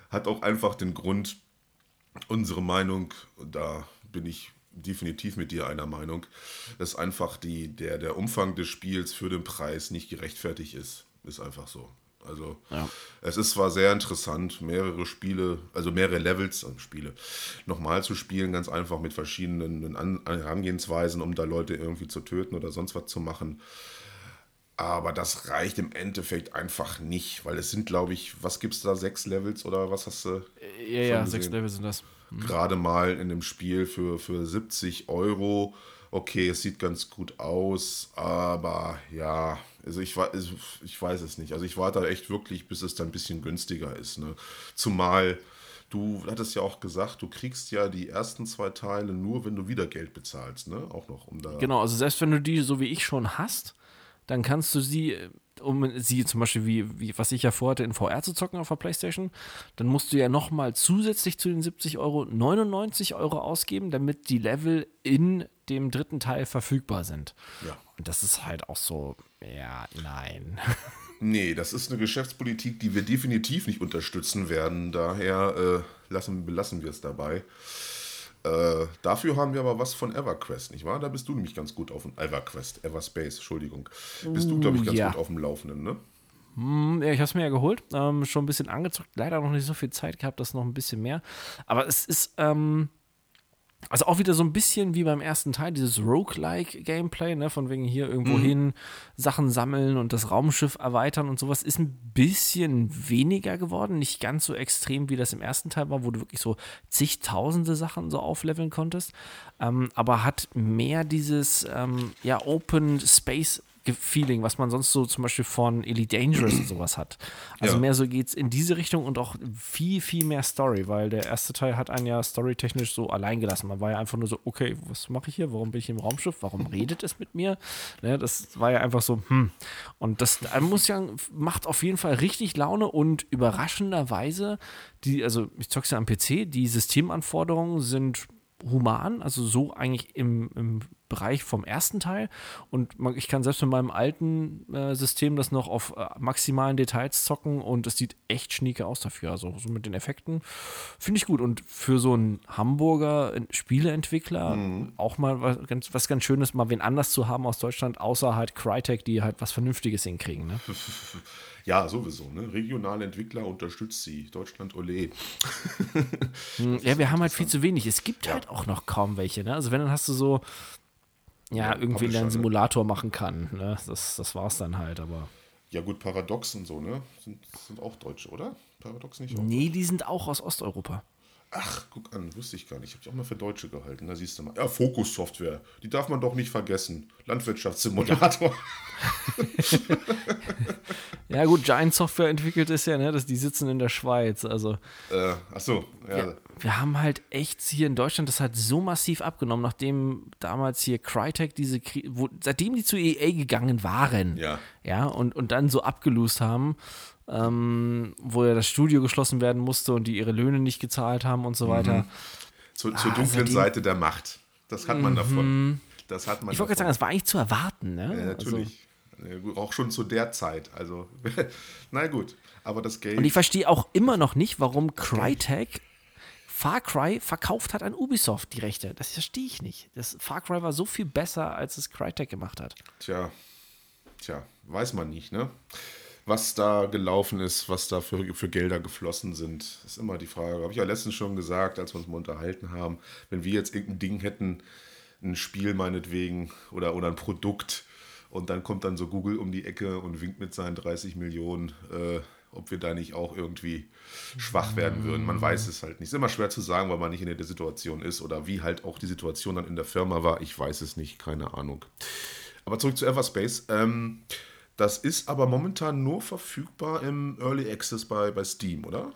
S1: Hat auch einfach den Grund, unsere Meinung, da bin ich definitiv mit dir einer Meinung, dass einfach die, der, der Umfang des Spiels für den Preis nicht gerechtfertigt ist. Ist einfach so. Also ja. es ist zwar sehr interessant, mehrere Spiele, also mehrere Levels, also Spiele, nochmal zu spielen, ganz einfach mit verschiedenen Herangehensweisen, um da Leute irgendwie zu töten oder sonst was zu machen. Aber das reicht im Endeffekt einfach nicht, weil es sind, glaube ich, was gibt es da, sechs Levels oder was hast du?
S2: Ja, ja, sechs Levels sind das.
S1: Mhm. Gerade mal in dem Spiel für, für 70 Euro. Okay, es sieht ganz gut aus, aber ja, also ich, also ich weiß es nicht. Also ich warte echt wirklich, bis es dann ein bisschen günstiger ist. Ne? Zumal du hattest ja auch gesagt, du kriegst ja die ersten zwei Teile nur, wenn du wieder Geld bezahlst, ne? Auch noch, um da.
S2: Genau, also selbst wenn du die so wie ich schon hast, dann kannst du sie, um sie zum Beispiel, wie, wie was ich ja vorhatte, in VR zu zocken auf der Playstation, dann musst du ja nochmal zusätzlich zu den 70 Euro 99 Euro ausgeben, damit die Level in dem dritten Teil verfügbar sind.
S1: Ja.
S2: Und das ist halt auch so, ja, nein.
S1: Nee, das ist eine Geschäftspolitik, die wir definitiv nicht unterstützen werden. Daher äh, lassen, belassen wir es dabei. Äh, dafür haben wir aber was von EverQuest, nicht wahr? Da bist du nämlich ganz gut auf dem EverQuest, Everspace, Entschuldigung. Bist du, glaube ich, ganz
S2: ja.
S1: gut auf dem Laufenden, ne?
S2: Hm, Ja, ich habe es mir ja geholt, ähm, schon ein bisschen angezockt, leider noch nicht so viel Zeit gehabt, das noch ein bisschen mehr. Aber es ist, ähm, also auch wieder so ein bisschen wie beim ersten Teil, dieses Roguelike-Gameplay, ne, von wegen hier irgendwo hin Sachen sammeln und das Raumschiff erweitern und sowas, ist ein bisschen weniger geworden, nicht ganz so extrem, wie das im ersten Teil war, wo du wirklich so zigtausende Sachen so aufleveln konntest, ähm, aber hat mehr dieses, ähm, ja, Open Space Feeling, was man sonst so zum Beispiel von Elite Dangerous und sowas hat. Also
S1: Ja.
S2: mehr so geht's in diese Richtung und auch viel, viel mehr Story, weil der erste Teil hat einen ja storytechnisch so allein gelassen. Man war ja einfach nur so, okay, was mache ich hier? Warum bin ich im Raumschiff? Warum redet es mit mir? Ne, das war ja einfach so, hm. Und das da muss ja, macht auf jeden Fall richtig Laune und überraschenderweise, die, also ich zock's ja am PC, die Systemanforderungen sind human, also so eigentlich im, im Bereich vom ersten Teil. Und man, ich kann selbst mit meinem alten äh, System das noch auf äh, maximalen Details zocken und es sieht echt schnieke aus dafür. Also so mit den Effekten finde ich gut. Und für so einen Hamburger äh, Spieleentwickler auch mal was ganz, was ganz Schönes, mal wen anders zu haben aus Deutschland, außer halt Crytek, die halt was Vernünftiges hinkriegen. Ne?
S1: Ja, sowieso, ne? Regionale Entwickler unterstützt sie. Deutschland, ole.
S2: Ja, wir haben halt viel zu wenig. Es gibt halt auch noch kaum welche. Ne? Also wenn, dann hast du so, ja,
S1: Ja,
S2: irgendwie einen
S1: ne?
S2: Simulator machen kann. Ne? Das, das war's dann halt, aber.
S1: Ja, gut, Paradox und so, ne? Sind, sind auch Deutsche, oder? Paradox nicht auch?
S2: Nee, die sind auch aus Osteuropa.
S1: Ach, guck an, wusste ich gar nicht. Ich habe die auch mal für Deutsche gehalten. Da siehst du mal. Ja, Focus Software. Die darf man doch nicht vergessen. Landwirtschaftssimulator.
S2: Ja, gut, Giant Software entwickelt ist ja, ne, dass die sitzen in der Schweiz. Also,
S1: äh, ach so, ja.
S2: ja, wir haben halt echt hier in Deutschland das hat so massiv abgenommen, nachdem damals hier Crytek diese, wo, seitdem die zu EA gegangen waren,
S1: Ja.
S2: ja, und, und dann so abgelost haben, ähm, wo ja das Studio geschlossen werden musste und die ihre Löhne nicht gezahlt haben und so weiter.
S1: Zu, zur
S2: Ah,
S1: dunklen
S2: seitdem- Mhm.
S1: Seite der Macht. Das hat man davon. Das hat man
S2: Ich wollte gerade sagen, das war eigentlich zu erwarten, ne?
S1: Ja, natürlich. Ja, gut, auch schon zu der Zeit. Also, na gut. Aber das Geld.
S2: Und ich verstehe auch immer noch nicht, warum Crytek Far Cry verkauft hat an Ubisoft die Rechte. Das verstehe ich nicht. Das Far Cry war so viel besser, als es Crytek gemacht hat.
S1: Tja, tja, weiß man nicht, ne? Was da gelaufen ist, was da für, für Gelder geflossen sind, ist immer die Frage. Habe ich ja letztens schon gesagt, als wir uns mal unterhalten haben. Wenn wir jetzt irgendein Ding hätten, ein Spiel meinetwegen oder, oder ein Produkt und dann kommt dann so Google um die Ecke und winkt mit seinen 30 Millionen, äh, ob wir da nicht auch irgendwie schwach werden würden. Man weiß es halt nicht. Ist immer schwer zu sagen, weil man nicht in der Situation ist oder wie halt auch die Situation dann in der Firma war. Ich weiß es nicht, keine Ahnung. Aber zurück zu Everspace. Ähm, das ist aber momentan nur verfügbar im Early Access bei, bei Steam, oder?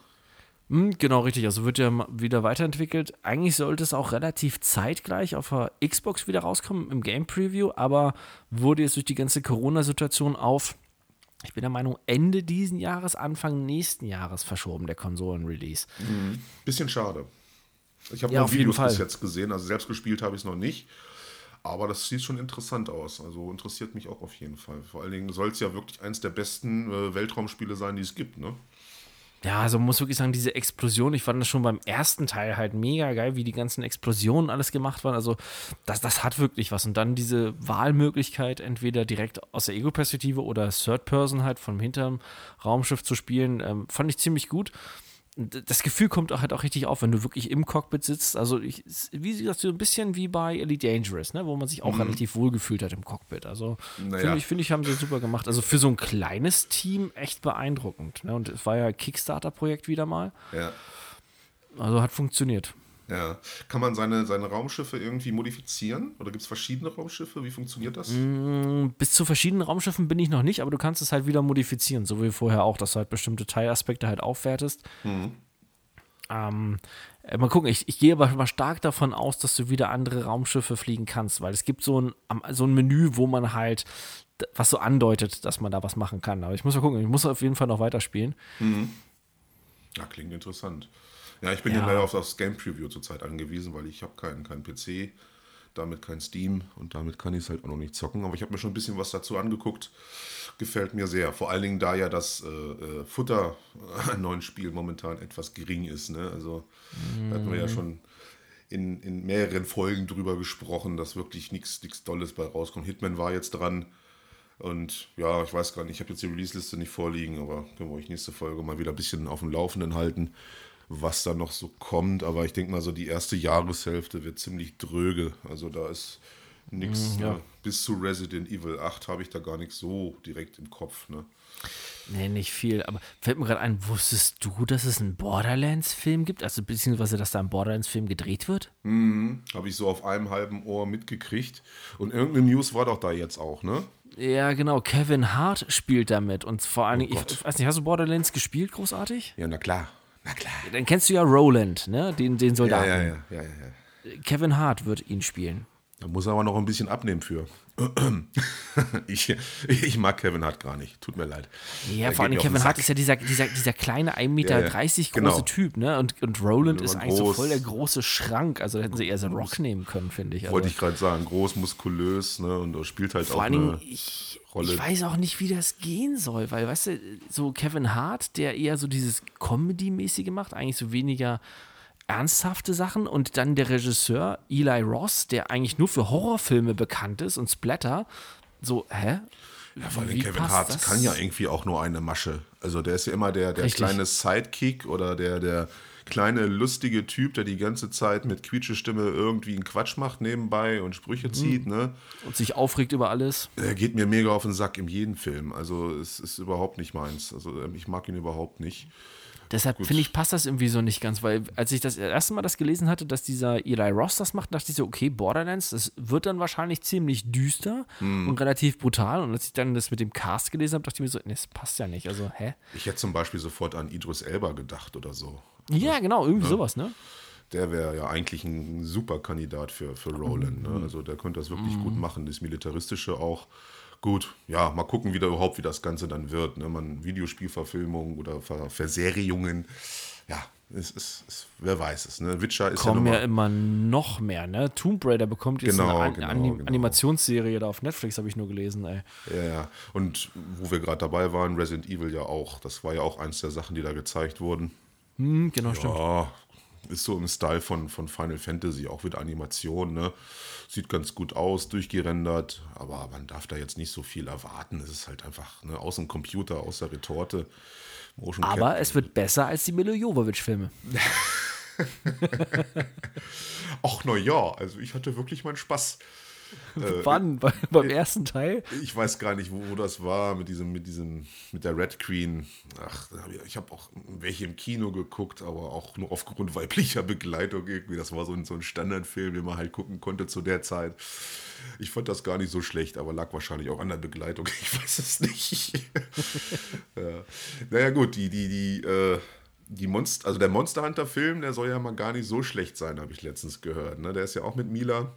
S2: Hm, genau, richtig. Also wird ja wieder weiterentwickelt. Eigentlich sollte es auch relativ zeitgleich auf der Xbox wieder rauskommen im Game Preview, aber wurde jetzt durch die ganze Corona-Situation auf, ich bin der Meinung, Ende diesen Jahres, Anfang nächsten Jahres verschoben, der Konsolen-Release.
S1: Bisschen schade. Ich habe
S2: Ja,
S1: nur Videos bis jetzt gesehen, also selbst gespielt habe ich es noch nicht. Aber das sieht schon interessant aus. Also interessiert mich auch auf jeden Fall. Vor allen Dingen soll es ja wirklich eins der besten äh, Weltraumspiele sein, die es gibt, ne?
S2: Ja, also man muss wirklich sagen, diese Explosion, ich fand das schon beim ersten Teil halt mega geil, wie die ganzen Explosionen alles gemacht waren. Also das, das hat wirklich was. Und dann diese Wahlmöglichkeit, entweder direkt aus der Ego-Perspektive oder Third Person halt vom hinterm Raumschiff zu spielen, ähm, fand ich ziemlich gut. Das Gefühl kommt auch halt auch richtig auf, wenn du wirklich im Cockpit sitzt. Also, ich, wie gesagt, so ein bisschen wie bei Elite Dangerous, ne? wo man sich auch relativ wohl gefühlt hat im Cockpit. Also,
S1: Naja.
S2: finde ich, finde ich, haben sie super gemacht. Also, für so ein kleines Team echt beeindruckend. Ne? Und es war ja ein Kickstarter-Projekt wieder mal.
S1: Ja.
S2: Also, hat funktioniert.
S1: Ja. Kann man seine, seine Raumschiffe irgendwie modifizieren? Oder gibt es verschiedene Raumschiffe? Wie funktioniert das?
S2: Mm, Bis zu verschiedenen Raumschiffen bin ich noch nicht, aber du kannst es halt wieder modifizieren, so wie vorher auch, dass du halt bestimmte Teilaspekte halt aufwertest. Ähm, äh, mal gucken, ich, ich gehe aber mal stark davon aus, dass du wieder andere Raumschiffe fliegen kannst, weil es gibt so ein, so ein Menü, wo man halt was so andeutet, dass man da was machen kann. Aber ich muss mal gucken, ich muss auf jeden Fall noch weiterspielen.
S1: Mhm. Ja, klingt interessant. Ja, ich bin ja, leider auf das Game Preview zurzeit angewiesen, weil ich habe keinen kein PC, damit kein Steam und damit kann ich es halt auch noch nicht zocken. Aber ich habe mir schon ein bisschen was dazu angeguckt. Gefällt mir sehr. Vor allen Dingen, da ja das äh, äh, Futter an neuen Spielen momentan etwas gering ist. Ne? Also da hatten wir ja schon in, in mehreren Folgen drüber gesprochen, dass wirklich nichts Dolles bei rauskommt. Hitman war jetzt dran. Und ja, ich weiß gar nicht, ich habe jetzt die Release-Liste nicht vorliegen, aber können wir euch nächste Folge mal wieder ein bisschen auf dem Laufenden halten, was da noch so kommt. Aber ich denke mal, so die erste Jahreshälfte wird ziemlich dröge. Also da ist nichts.
S2: Mm, ja.
S1: Ne? Bis zu Resident Evil 8 habe ich da gar nichts so direkt im Kopf. Ne?
S2: Nee, nicht viel. Aber fällt mir gerade ein, wusstest du, dass es einen Borderlands-Film gibt? Also beziehungsweise, dass da ein Borderlands-Film gedreht wird?
S1: Habe ich so auf einem halben Ohr mitgekriegt. Und irgendeine News war doch da jetzt auch, ne?
S2: Ja, genau. Kevin Hart spielt damit. Und vor allen Dingen,
S1: Oh
S2: ich weiß nicht, hast du Borderlands gespielt, großartig?
S1: Ja, na klar. Na klar.
S2: Dann kennst du ja Roland, ne? Den, den Soldaten.
S1: ja, ja, ja, ja, ja.
S2: Kevin Hart wird ihn spielen.
S1: Da muss er aber noch ein bisschen abnehmen für. ich, ich mag Kevin Hart gar nicht. Tut mir leid.
S2: Ja,
S1: Der
S2: vor allem Kevin Hart ist ja dieser, dieser, dieser kleine 1,30 Meter
S1: Ja, ja.
S2: große
S1: Genau.
S2: Typ, ne? Und, und Roland ist
S1: Immer
S2: eigentlich so voll der große Schrank. Also hätten sie eher so Rock nehmen können, finde ich. Also,
S1: Wollte ich gerade sagen, groß, muskulös, ne? Und er spielt halt
S2: vor
S1: auch
S2: Dingen,
S1: eine
S2: ich,
S1: Rolle.
S2: ich weiß auch nicht, wie das gehen soll, weil, weißt du, so Kevin Hart, der eher so dieses Comedy-mäßige macht, eigentlich so weniger ernsthafte Sachen und dann der Regisseur Eli Ross, der eigentlich nur für Horrorfilme bekannt ist und Splatter. So, hä?
S1: Ja, vor allem Kevin Hart
S2: das?
S1: kann ja irgendwie auch nur eine Masche. Also der ist ja immer der, der
S2: Richtig.
S1: kleine Sidekick oder der, der kleine lustige Typ, der die ganze Zeit mit Quietschestimme irgendwie einen Quatsch macht nebenbei und
S2: Mhm.
S1: Sprüche zieht, ne?
S2: Und sich aufregt über alles.
S1: Er geht mir mega auf den Sack in jedem Film. Also es ist überhaupt nicht meins. Also ähm, ich mag ihn überhaupt nicht.
S2: Deshalb finde ich, passt das irgendwie so nicht ganz, weil als ich das erste Mal das gelesen hatte, dass dieser Eli Ross das macht, dachte ich so, okay, Borderlands, das wird dann wahrscheinlich ziemlich düster
S1: Hm.
S2: und relativ brutal. Und als ich dann das mit dem Cast gelesen habe, dachte ich mir so, nee, das passt ja nicht. Also, hä?
S1: Ich hätte zum Beispiel sofort an Idris Elba gedacht oder so.
S2: Ja, genau, irgendwie sowas, ne?
S1: Der wäre ja eigentlich ein super Kandidat für, für Roland. Ne? Also der könnte das wirklich gut machen. Das Militaristische auch. Gut, ja, mal gucken, wie da überhaupt, wie das Ganze dann wird. Ne? Man Videospielverfilmung oder Ver Verserierungen. Ja, es ist, es, wer weiß es. Ne? Witcher ist
S2: Kommen
S1: ja,
S2: ja immer noch mehr, ne? Tomb Raider bekommt jetzt
S1: Genau,
S2: eine An
S1: genau,
S2: Anim
S1: genau.
S2: Animationsserie da auf Netflix, habe ich nur gelesen, ey.
S1: Ja, ja. Und wo wir gerade dabei waren, Resident Evil ja auch. Das war ja auch eins der Sachen, die da gezeigt wurden.
S2: Hm, genau, stimmt.
S1: Ist so im Style von, von Final Fantasy, auch mit Animation, ne? Sieht ganz gut aus, durchgerendert, aber man darf da jetzt nicht so viel erwarten. Es ist halt einfach ne, aus dem Computer, aus der Retorte. Motion
S2: Aber
S1: Cap-
S2: es wird besser als die Milo Jovovich-Filme.
S1: Ach, na ja, also ich hatte wirklich meinen Spaß.
S2: Wann? Bei, beim ersten Teil?
S1: Ich weiß gar nicht, wo, wo das war mit diesem, mit diesem, mit der Red Queen. Ach, ich, habe auch welche im Kino geguckt, aber auch nur aufgrund weiblicher Begleitung irgendwie. Das war so ein, so ein Standardfilm, den man halt gucken konnte zu der Zeit. Ich fand das gar nicht so schlecht, aber lag wahrscheinlich auch an der Begleitung. Ich weiß es nicht. ja. Naja, gut, die, die, die, äh, die Monster, also der Monster Hunter-Film, der soll ja mal gar nicht so schlecht sein, habe ich letztens gehört. Ne? Der ist ja auch mit Mila.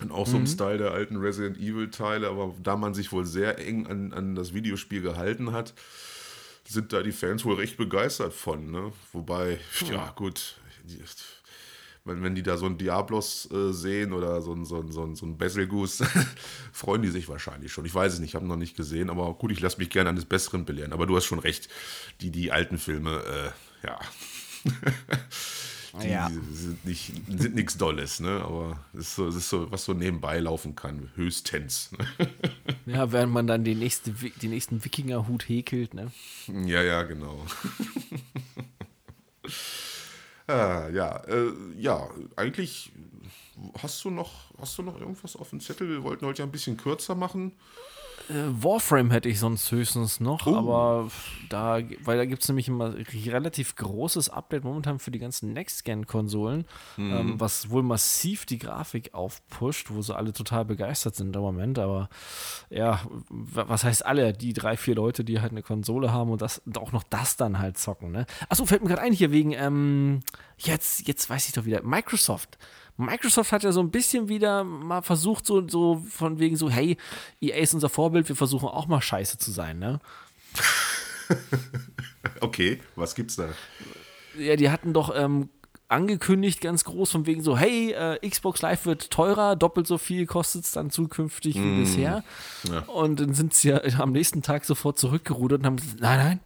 S1: Und auch so im Style der alten Resident Evil-Teile, aber da man sich wohl sehr eng an, an das Videospiel gehalten hat, sind da die Fans wohl recht begeistert von. Ne? Wobei, ja, gut, die, wenn, wenn die da so einen Diablos äh, sehen oder so einen so einen- so einen- so einen Betelgeuse, freuen die sich wahrscheinlich schon. Ich weiß es nicht, ich habe ihn noch nicht gesehen, aber gut, ich lasse mich gerne eines Besseren belehren. Aber du hast schon recht, die, die alten Filme, äh, ja. Die
S2: Ja.
S1: sind nicht sind nichts Dolles, ne? Aber es ist, so, es ist so, was so nebenbei laufen kann, höchstens. Ne?
S2: Ja, während man dann den, nächste, den nächsten Wikingerhut häkelt, ne?
S1: Ja, ja, genau. ah, ja, äh, ja, eigentlich hast du noch, hast du noch irgendwas auf dem Zettel? Wir wollten heute ja ein bisschen kürzer machen.
S2: Äh, Warframe hätte ich sonst höchstens noch,
S1: Oh.
S2: aber da, weil da gibt es nämlich immer relativ großes Update momentan für die ganzen Next-Gen-Konsolen, ähm, was wohl massiv die Grafik aufpusht, wo sie alle total begeistert sind im Moment. Aber ja, wa- was heißt alle? Die drei, vier Leute, die halt eine Konsole haben und das auch noch das dann halt zocken, ne? Achso, fällt mir gerade ein hier wegen, ähm, jetzt, jetzt weiß ich doch wieder, Microsoft. Microsoft hat ja so ein bisschen wieder mal versucht, so, so von wegen so, hey, EA ist unser Vorbild, wir versuchen auch mal scheiße zu sein, ne?
S1: okay, was gibt's da?
S2: Ja, die hatten doch ähm, angekündigt, ganz groß, von wegen so, hey, äh, Xbox Live wird teurer, doppelt so viel kostet es dann zukünftig wie mm. bisher. Ja. Und dann sind sie ja am nächsten Tag sofort zurückgerudert und haben gesagt, nein, nein,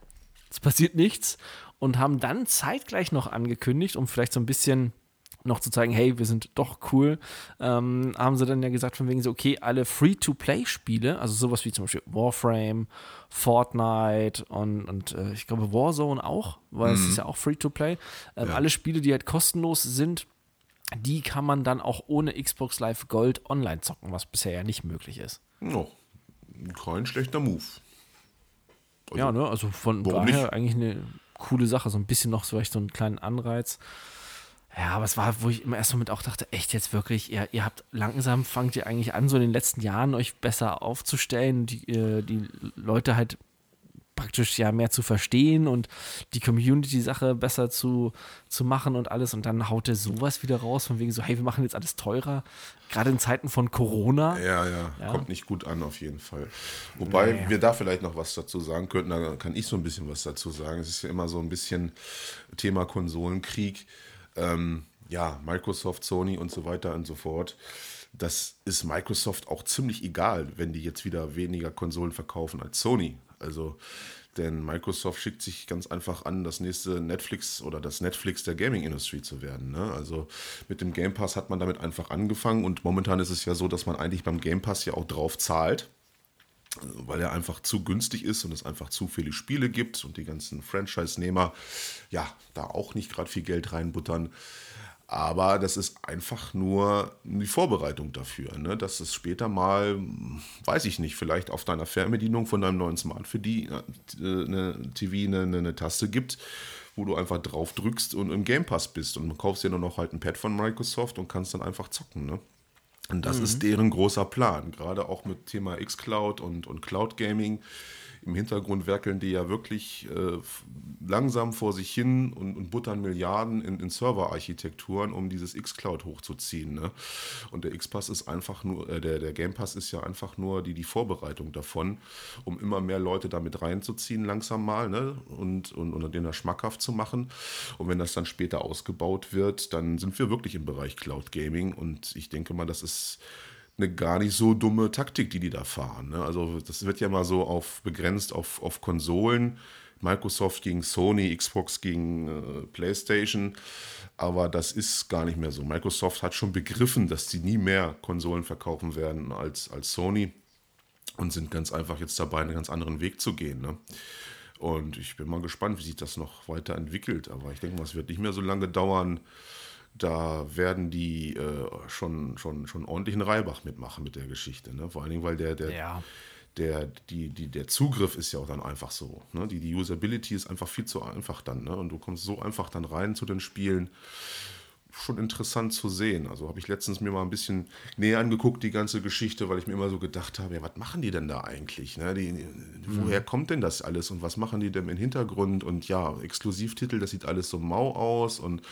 S2: es passiert nichts. Und haben dann zeitgleich noch angekündigt, um vielleicht so ein bisschen noch zu zeigen, hey, wir sind doch cool, ähm, haben sie dann ja gesagt, von wegen so, okay, alle Free-to-Play-Spiele, also sowas wie zum Beispiel Warframe, Fortnite und, und äh, ich glaube Warzone auch, weil mhm. es ist ja auch Free-to-Play. Ähm, ja. Alle Spiele, die halt kostenlos sind, die kann man dann auch ohne Xbox Live Gold online zocken, was bisher ja nicht möglich ist.
S1: Oh, kein schlechter Move.
S2: Also, ja, ne, also von daher nicht? eigentlich eine coole Sache, so ein bisschen noch vielleicht so einen kleinen Anreiz. Ja, aber es war, wo ich im ersten Moment auch dachte, echt jetzt wirklich, ihr, ihr habt langsam, fangt ihr eigentlich an, so in den letzten Jahren euch besser aufzustellen, die, äh, die Leute halt praktisch ja mehr zu verstehen und die Community-Sache besser zu, zu machen und alles. Und dann haut er sowas wieder raus, von wegen so, hey, wir machen jetzt alles teurer. Gerade in Zeiten von Corona.
S1: Ja, ja, ja. kommt nicht gut an auf jeden Fall. Wobei nee. wir da vielleicht noch was dazu sagen könnten, da kann ich so ein bisschen was dazu sagen. Es ist ja immer so ein bisschen Thema Konsolenkrieg ähm, ja, Microsoft, Sony und so weiter und so fort. Das ist Microsoft auch ziemlich egal, wenn die jetzt wieder weniger Konsolen verkaufen als Sony. Also, denn Microsoft schickt sich ganz einfach an, das nächste Netflix oder das Netflix der Gaming-Industrie zu werden. Ne? Also mit dem Game Pass hat man damit einfach angefangen und momentan ist es ja so, dass man eigentlich beim Game Pass ja auch drauf zahlt weil er einfach zu günstig ist und es einfach zu viele Spiele gibt und die ganzen Franchise-Nehmer ja da auch nicht gerade viel Geld reinbuttern. Aber das ist einfach nur die Vorbereitung dafür, ne? dass es später mal, weiß ich nicht, vielleicht auf deiner Fernbedienung von deinem neuen Smart für die äh, eine TV eine, eine Taste gibt, wo du einfach drauf drückst und im Game Pass bist und kaufst dir nur noch halt ein Pad von Microsoft und kannst dann einfach zocken. Ne? Und das mhm. ist deren großer Plan, gerade auch mit Thema Xcloud und, und Cloud Gaming im Hintergrund werkeln die ja wirklich äh, langsam vor sich hin und, und buttern Milliarden in, in Serverarchitekturen, um dieses X-Cloud hochzuziehen. Ne? Und der X-Pass ist einfach nur, äh, der, der Game Pass ist ja einfach nur die, die Vorbereitung davon, um immer mehr Leute damit reinzuziehen, langsam mal, ne? und, und, und den schmackhaft zu machen. Und wenn das dann später ausgebaut wird, dann sind wir wirklich im Bereich Cloud Gaming und ich denke mal, das ist eine gar nicht so dumme Taktik, die die da fahren. Ne? Also das wird ja mal so auf begrenzt auf, auf Konsolen. Microsoft gegen Sony, Xbox gegen äh, PlayStation. Aber das ist gar nicht mehr so. Microsoft hat schon begriffen, dass sie nie mehr Konsolen verkaufen werden als, als Sony und sind ganz einfach jetzt dabei, einen ganz anderen Weg zu gehen. Ne? Und ich bin mal gespannt, wie sich das noch weiterentwickelt. Aber ich denke mal, es wird nicht mehr so lange dauern, da werden die äh, schon, schon, schon ordentlichen Reibach mitmachen mit der Geschichte. Ne? Vor allen Dingen, weil der, der, ja. der, die, die, der Zugriff ist ja auch dann einfach so. Ne? Die, die Usability ist einfach viel zu einfach dann. Ne? Und du kommst so einfach dann rein zu den Spielen schon interessant zu sehen. Also habe ich letztens mir mal ein bisschen näher angeguckt, die ganze Geschichte, weil ich mir immer so gedacht habe, ja, was machen die denn da eigentlich? Ne? Die, mhm. Woher kommt denn das alles und was machen die denn im Hintergrund? Und ja, Exklusivtitel, das sieht alles so mau aus und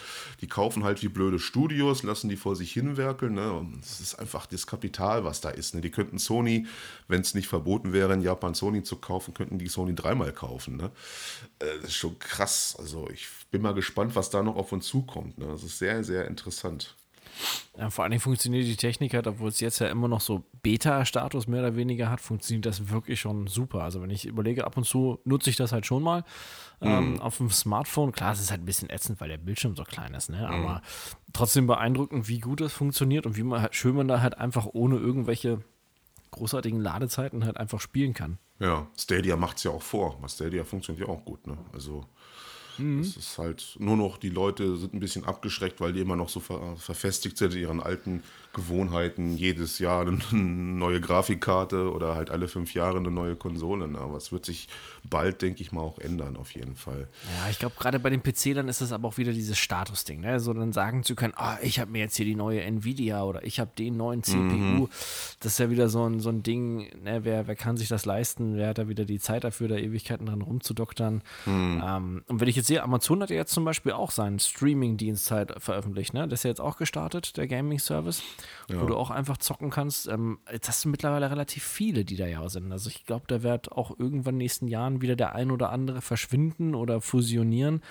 S1: die kaufen halt wie blöde Studios, lassen die vor sich hinwerkeln. Ne? Und es ist einfach das Kapital, was da ist. Ne? Die könnten Sony, wenn es nicht verboten wäre, in Japan Sony zu kaufen, könnten die Sony dreimal kaufen. Ne? Äh, das ist schon krass. Also ich bin mal gespannt, was da noch auf uns zukommt. Ne? Das ist sehr, sehr interessant.
S2: Ja, vor allen Dingen funktioniert die Technik halt, obwohl es jetzt ja immer noch so Beta-Status mehr oder weniger hat, funktioniert das wirklich schon super. Also wenn ich überlege, ab und zu nutze ich das halt schon mal ähm, mhm. auf dem Smartphone. Klar, es ist halt ein bisschen ätzend, weil der Bildschirm so klein ist, ne? aber mhm. trotzdem beeindruckend, wie gut das funktioniert und wie man halt, schön man da halt einfach ohne irgendwelche großartigen Ladezeiten halt einfach spielen kann.
S1: Ja, Stadia macht es ja auch vor. Stadia funktioniert ja auch gut. Ne? Also Mhm. Das ist halt nur noch, die Leute sind ein bisschen abgeschreckt, weil die immer noch so ver verfestigt sind in ihren alten Gewohnheiten, jedes Jahr eine neue Grafikkarte oder halt alle fünf Jahre eine neue Konsole. Ne? Aber es wird sich bald, denke ich mal, auch ändern, auf jeden Fall.
S2: Ja, ich glaube, gerade bei dem PC, dann ist es aber auch wieder dieses Statusding, ne? So dann sagen zu können, ah, ich habe mir jetzt hier die neue Nvidia oder ich habe den neuen CPU. Mhm. Das ist ja wieder so ein, so ein Ding, ne? wer, wer kann sich das leisten? Wer hat da wieder die Zeit dafür, da Ewigkeiten dran rumzudoktern? Mhm. Ähm, und wenn ich jetzt sehe, Amazon hat ja jetzt zum Beispiel auch seinen Streaming-Dienst halt veröffentlicht, ne? Das ist ja jetzt auch gestartet, der Gaming-Service, ja. wo du auch einfach zocken kannst. Ähm, jetzt hast du mittlerweile relativ viele, die da ja sind. Also ich glaube, da wird auch irgendwann in den nächsten Jahren wieder der ein oder andere verschwinden oder fusionieren,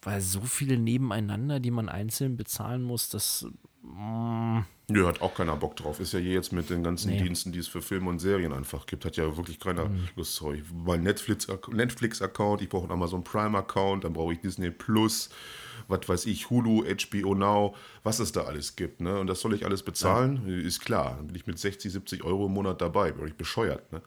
S2: weil so viele nebeneinander, die man einzeln bezahlen muss, das.
S1: Mm, Nö, hat auch keiner Bock drauf. Ist ja je jetzt mit den ganzen nee. Diensten, die es für Filme und Serien einfach gibt, hat ja wirklich keiner mhm. Lust. Sorry, mal Netflix-Account, Netflix ich brauche einen Amazon Prime-Account, dann brauche ich Disney Plus was weiß ich, Hulu, HBO Now, was es da alles gibt. Ne? Und das soll ich alles bezahlen, ja. ist klar. Dann bin ich mit 60, 70 Euro im Monat dabei, bin ich bescheuert. Ne?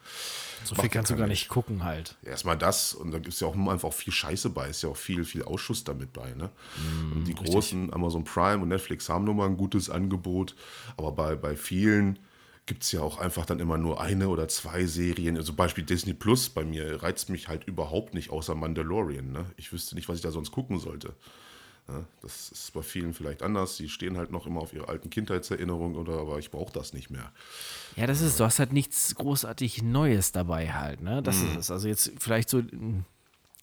S2: So viel kannst du gar nicht gucken halt.
S1: Erstmal das und da gibt es ja auch einfach viel Scheiße bei, ist ja auch viel, viel Ausschuss damit bei. Ne? Mm, und die richtig. großen Amazon Prime und Netflix haben nun mal ein gutes Angebot, aber bei, bei vielen gibt es ja auch einfach dann immer nur eine oder zwei Serien. Also Beispiel Disney Plus bei mir reizt mich halt überhaupt nicht, außer Mandalorian. Ne? Ich wüsste nicht, was ich da sonst gucken sollte. Ja, das ist bei vielen vielleicht anders. Die stehen halt noch immer auf ihre alten Kindheitserinnerungen oder aber ich brauche das nicht mehr.
S2: Ja, das ist, du hast halt nichts großartig Neues dabei halt, ne? Das mhm. ist es. Also jetzt vielleicht so,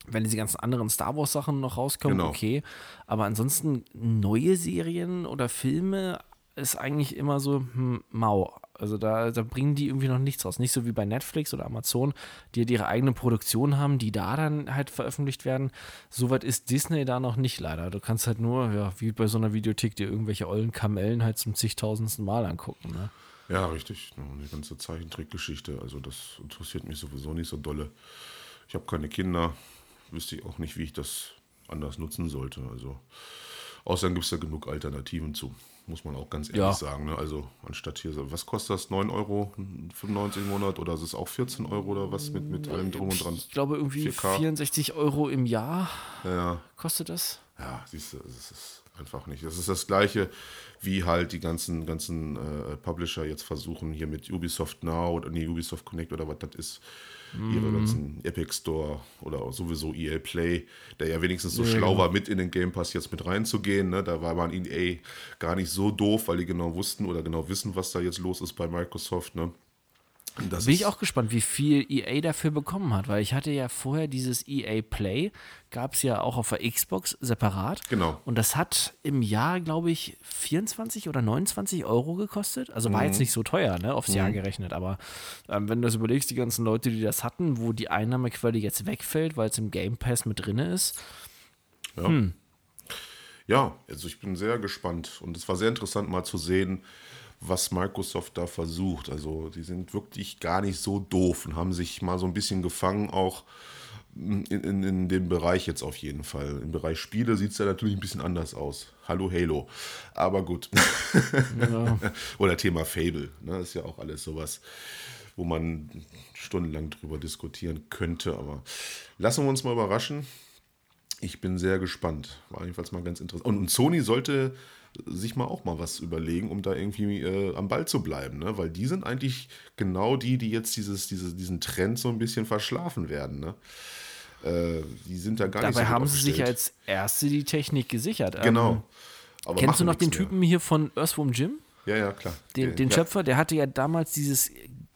S2: wenn diese ganzen anderen Star Wars Sachen noch rauskommen, genau. okay. Aber ansonsten neue Serien oder Filme ist eigentlich immer so hm, mau. Also da, da bringen die irgendwie noch nichts raus. Nicht so wie bei Netflix oder Amazon, die halt ihre eigene Produktion haben, die da dann halt veröffentlicht werden. Soweit ist Disney da noch nicht leider. Du kannst halt nur, ja, wie bei so einer Videothek, dir irgendwelche ollen Kamellen halt zum zigtausendsten Mal angucken. Ne?
S1: Ja, richtig. Die ganze Zeichentrickgeschichte. Also das interessiert mich sowieso nicht so dolle. Ich habe keine Kinder. Wüsste ich auch nicht, wie ich das anders nutzen sollte. Also außerdem gibt es da genug Alternativen zu muss man auch ganz ehrlich ja. sagen. Ne? Also anstatt hier, was kostet das? 9 Euro 95 im Monat oder ist es auch 14 Euro oder was mit, mit allem drum und dran?
S2: Ich glaube irgendwie 4K. 64 Euro im Jahr
S1: ja.
S2: kostet das.
S1: Ja, siehst du, es ist einfach nicht. Das ist das gleiche, wie halt die ganzen, ganzen äh, Publisher jetzt versuchen, hier mit Ubisoft Now oder nee, Ubisoft Connect oder was das ist ihre mhm. ganzen Epic Store oder sowieso EA Play, der ja wenigstens so ja, schlau war, mit in den Game Pass jetzt mit reinzugehen. Ne? Da war man EA gar nicht so doof, weil die genau wussten oder genau wissen, was da jetzt los ist bei Microsoft. Ne?
S2: Das Bin ich auch gespannt, wie viel EA dafür bekommen hat, weil ich hatte ja vorher dieses EA Play, gab es ja auch auf der Xbox separat.
S1: Genau.
S2: Und das hat im Jahr, glaube ich, 24 oder 29 Euro gekostet. Also war mhm. jetzt nicht so teuer, ne, aufs mhm. Jahr gerechnet. Aber ähm, wenn du das überlegst, die ganzen Leute, die das hatten, wo die Einnahmequelle jetzt wegfällt, weil es im Game Pass mit drin ist.
S1: Ja. Hm. Ja, also ich bin sehr gespannt und es war sehr interessant mal zu sehen, was Microsoft da versucht. Also die sind wirklich gar nicht so doof und haben sich mal so ein bisschen gefangen, auch in, in, in dem Bereich jetzt auf jeden Fall. Im Bereich Spiele sieht es ja natürlich ein bisschen anders aus. Hallo Halo. Aber gut. Ja. Oder Thema Fable. Ne? Das ist ja auch alles sowas, wo man stundenlang drüber diskutieren könnte. Aber lassen wir uns mal überraschen. Ich bin sehr gespannt. War jedenfalls mal ganz interessant. Und, und Sony sollte sich mal auch mal was überlegen, um da irgendwie äh, am Ball zu bleiben, ne? Weil die sind eigentlich genau die, die jetzt dieses, diese, diesen Trend so ein bisschen verschlafen werden, ne? Äh, die sind da gar
S2: Dabei
S1: nicht so
S2: haben sie sich als Erste die Technik gesichert.
S1: Genau.
S2: Ähm, kennst du noch den Typen mehr. hier von Earthworm Jim?
S1: Ja, ja, klar.
S2: Den, den
S1: ja.
S2: Schöpfer, der hatte ja damals dieses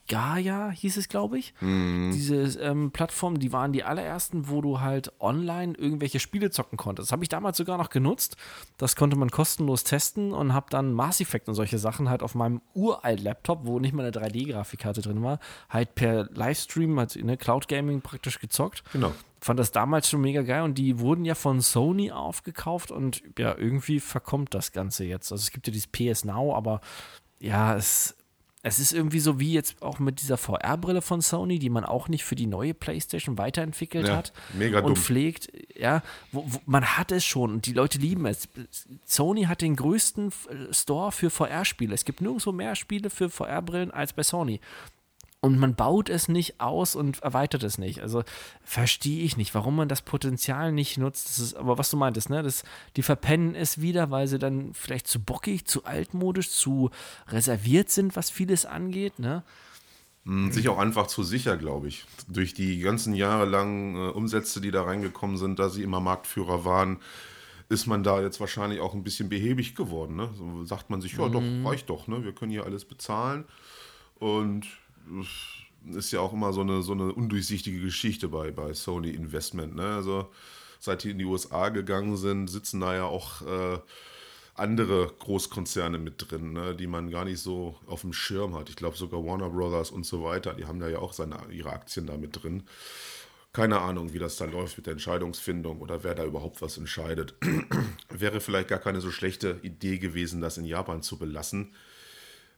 S2: Gaia hieß es, glaube ich. Mhm. Diese ähm, Plattform, die waren die allerersten, wo du halt online irgendwelche Spiele zocken konntest. Das habe ich damals sogar noch genutzt. Das konnte man kostenlos testen und habe dann Mass Effect und solche Sachen halt auf meinem uralt Laptop, wo nicht mal eine 3D-Grafikkarte drin war, halt per Livestream, halt in ne, Cloud Gaming praktisch gezockt.
S1: Genau.
S2: Fand das damals schon mega geil und die wurden ja von Sony aufgekauft und ja, irgendwie verkommt das Ganze jetzt. Also es gibt ja dieses PS Now, aber ja, es es ist irgendwie so wie jetzt auch mit dieser VR-Brille von Sony, die man auch nicht für die neue PlayStation weiterentwickelt ja, hat
S1: mega
S2: und dumm. pflegt. Ja, wo, wo, man hat es schon und die Leute lieben es. Sony hat den größten Store für VR-Spiele. Es gibt nirgendwo mehr Spiele für VR-Brillen als bei Sony. Und man baut es nicht aus und erweitert es nicht. Also verstehe ich nicht, warum man das Potenzial nicht nutzt. Das ist, aber was du meintest, ne? Das, die verpennen es wieder, weil sie dann vielleicht zu bockig, zu altmodisch, zu reserviert sind, was vieles angeht, ne?
S1: Hm, sich auch einfach zu sicher, glaube ich. Durch die ganzen jahrelangen äh, Umsätze, die da reingekommen sind, da sie immer Marktführer waren, ist man da jetzt wahrscheinlich auch ein bisschen behäbig geworden. Ne? So sagt man sich, ja, mhm. doch, reicht doch, ne? wir können hier alles bezahlen. Und ist ja auch immer so eine, so eine undurchsichtige Geschichte bei, bei Sony Investment. Ne? Also seit die in die USA gegangen sind, sitzen da ja auch äh, andere Großkonzerne mit drin, ne, die man gar nicht so auf dem Schirm hat. Ich glaube sogar Warner Brothers und so weiter, die haben da ja auch seine, ihre Aktien da mit drin. Keine Ahnung, wie das da läuft mit der Entscheidungsfindung oder wer da überhaupt was entscheidet. Wäre vielleicht gar keine so schlechte Idee gewesen, das in Japan zu belassen.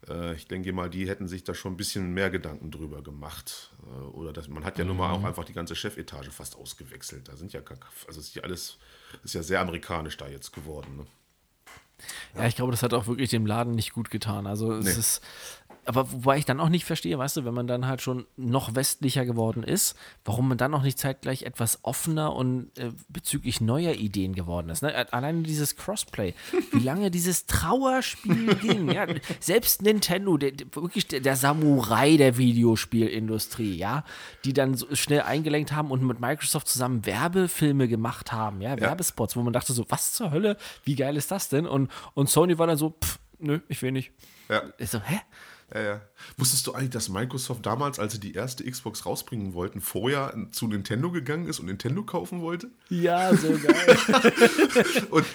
S1: Äh, ich denke mal, die hätten sich da schon ein bisschen mehr Gedanken drüber gemacht. Äh, oder das, man hat ja mhm. nun mal auch mhm. einfach die ganze Chefetage fast ausgewechselt. Da sind ja, also ist ja alles, ist ja sehr amerikanisch da jetzt geworden. Ne?
S2: Ja, ich glaube, das hat auch wirklich dem Laden nicht gut getan. Also es nee. ist, aber wobei ich dann auch nicht verstehe, weißt du, wenn man dann halt schon noch westlicher geworden ist, warum man dann noch nicht zeitgleich etwas offener und äh, bezüglich neuer Ideen geworden ist. Ne? Alleine dieses Crossplay, wie lange dieses Trauerspiel ging. Ja? Selbst Nintendo, der, wirklich der, der, Samurai der Videospielindustrie, ja, die dann so schnell eingelenkt haben und mit Microsoft zusammen Werbefilme gemacht haben, ja, ja. Werbespots, wo man dachte so, was zur Hölle, wie geil ist das denn? Und, und Sony war dann so, pff, nö, ich will nicht.
S1: Ja. Ich so, hä? Ja, ja. Wusstest du eigentlich, dass Microsoft damals, als sie die erste Xbox rausbringen wollten, vorher zu Nintendo gegangen ist und Nintendo kaufen wollte?
S2: Ja, so geil.
S1: und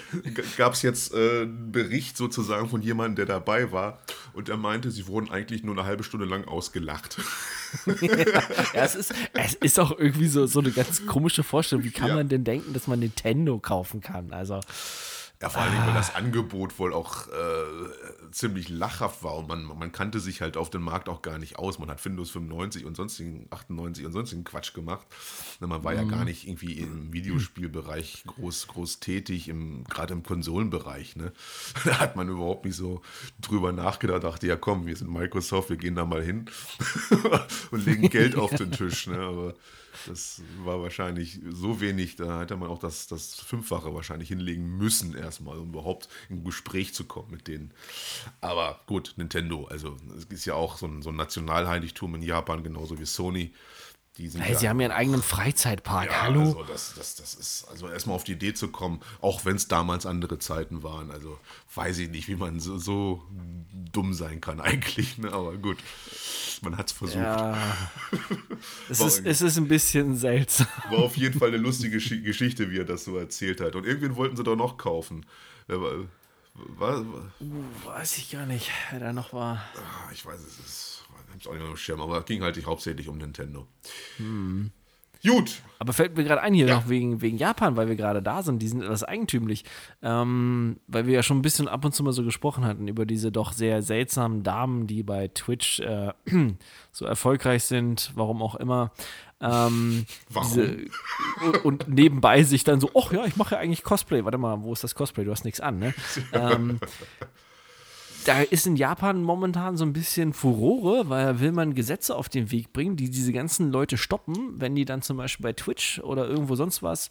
S1: gab es jetzt äh, einen Bericht sozusagen von jemandem, der dabei war und er meinte, sie wurden eigentlich nur eine halbe Stunde lang ausgelacht.
S2: ja, es ist, es ist auch irgendwie so, so eine ganz komische Vorstellung. Wie kann ja. man denn denken, dass man Nintendo kaufen kann? Also.
S1: Ja, vor allem, weil das Angebot wohl auch äh, ziemlich lachhaft war und man, man kannte sich halt auf dem Markt auch gar nicht aus. Man hat Windows 95 und sonstigen 98 und sonstigen Quatsch gemacht. Man war mhm. ja gar nicht irgendwie im Videospielbereich groß, groß tätig, gerade im Konsolenbereich. Ne? Da hat man überhaupt nicht so drüber nachgedacht, dachte, ja komm, wir sind Microsoft, wir gehen da mal hin und legen Geld auf den Tisch. Ne? Aber das war wahrscheinlich so wenig, da hätte man auch das, das Fünffache wahrscheinlich hinlegen müssen, erstmal, um überhaupt in Gespräch zu kommen mit denen. Aber gut, Nintendo, also es ist ja auch so ein, so ein Nationalheiligtum in Japan, genauso wie Sony.
S2: Hey, sie haben ja einen eigenen Freizeitpark.
S1: Ja,
S2: Hallo?
S1: Also das, das, das ist, also erstmal auf die Idee zu kommen, auch wenn es damals andere Zeiten waren. Also weiß ich nicht, wie man so, so dumm sein kann eigentlich. Ne? Aber gut, man hat es versucht. Ja,
S2: es, ist, es ist ein bisschen seltsam.
S1: War auf jeden Fall eine lustige Geschichte, wie er das so erzählt hat. Und irgendwen wollten sie doch noch kaufen.
S2: Was? Uh, weiß ich gar nicht, wer da noch war.
S1: Ah, ich weiß es, ist, hab's auch nicht mehr auf Schirm, aber es ging halt hauptsächlich um Nintendo. Hm. Gut.
S2: Aber fällt mir gerade ein hier ja. noch wegen, wegen Japan, weil wir gerade da sind. Die sind etwas eigentümlich. Ähm, weil wir ja schon ein bisschen ab und zu mal so gesprochen hatten über diese doch sehr seltsamen Damen, die bei Twitch äh, so erfolgreich sind, warum auch immer. Ähm, Warum? Diese, und nebenbei sich dann so, ach ja, ich mache ja eigentlich Cosplay. Warte mal, wo ist das Cosplay? Du hast nichts an, ne? ähm, da ist in Japan momentan so ein bisschen Furore, weil will man Gesetze auf den Weg bringen, die diese ganzen Leute stoppen, wenn die dann zum Beispiel bei Twitch oder irgendwo sonst was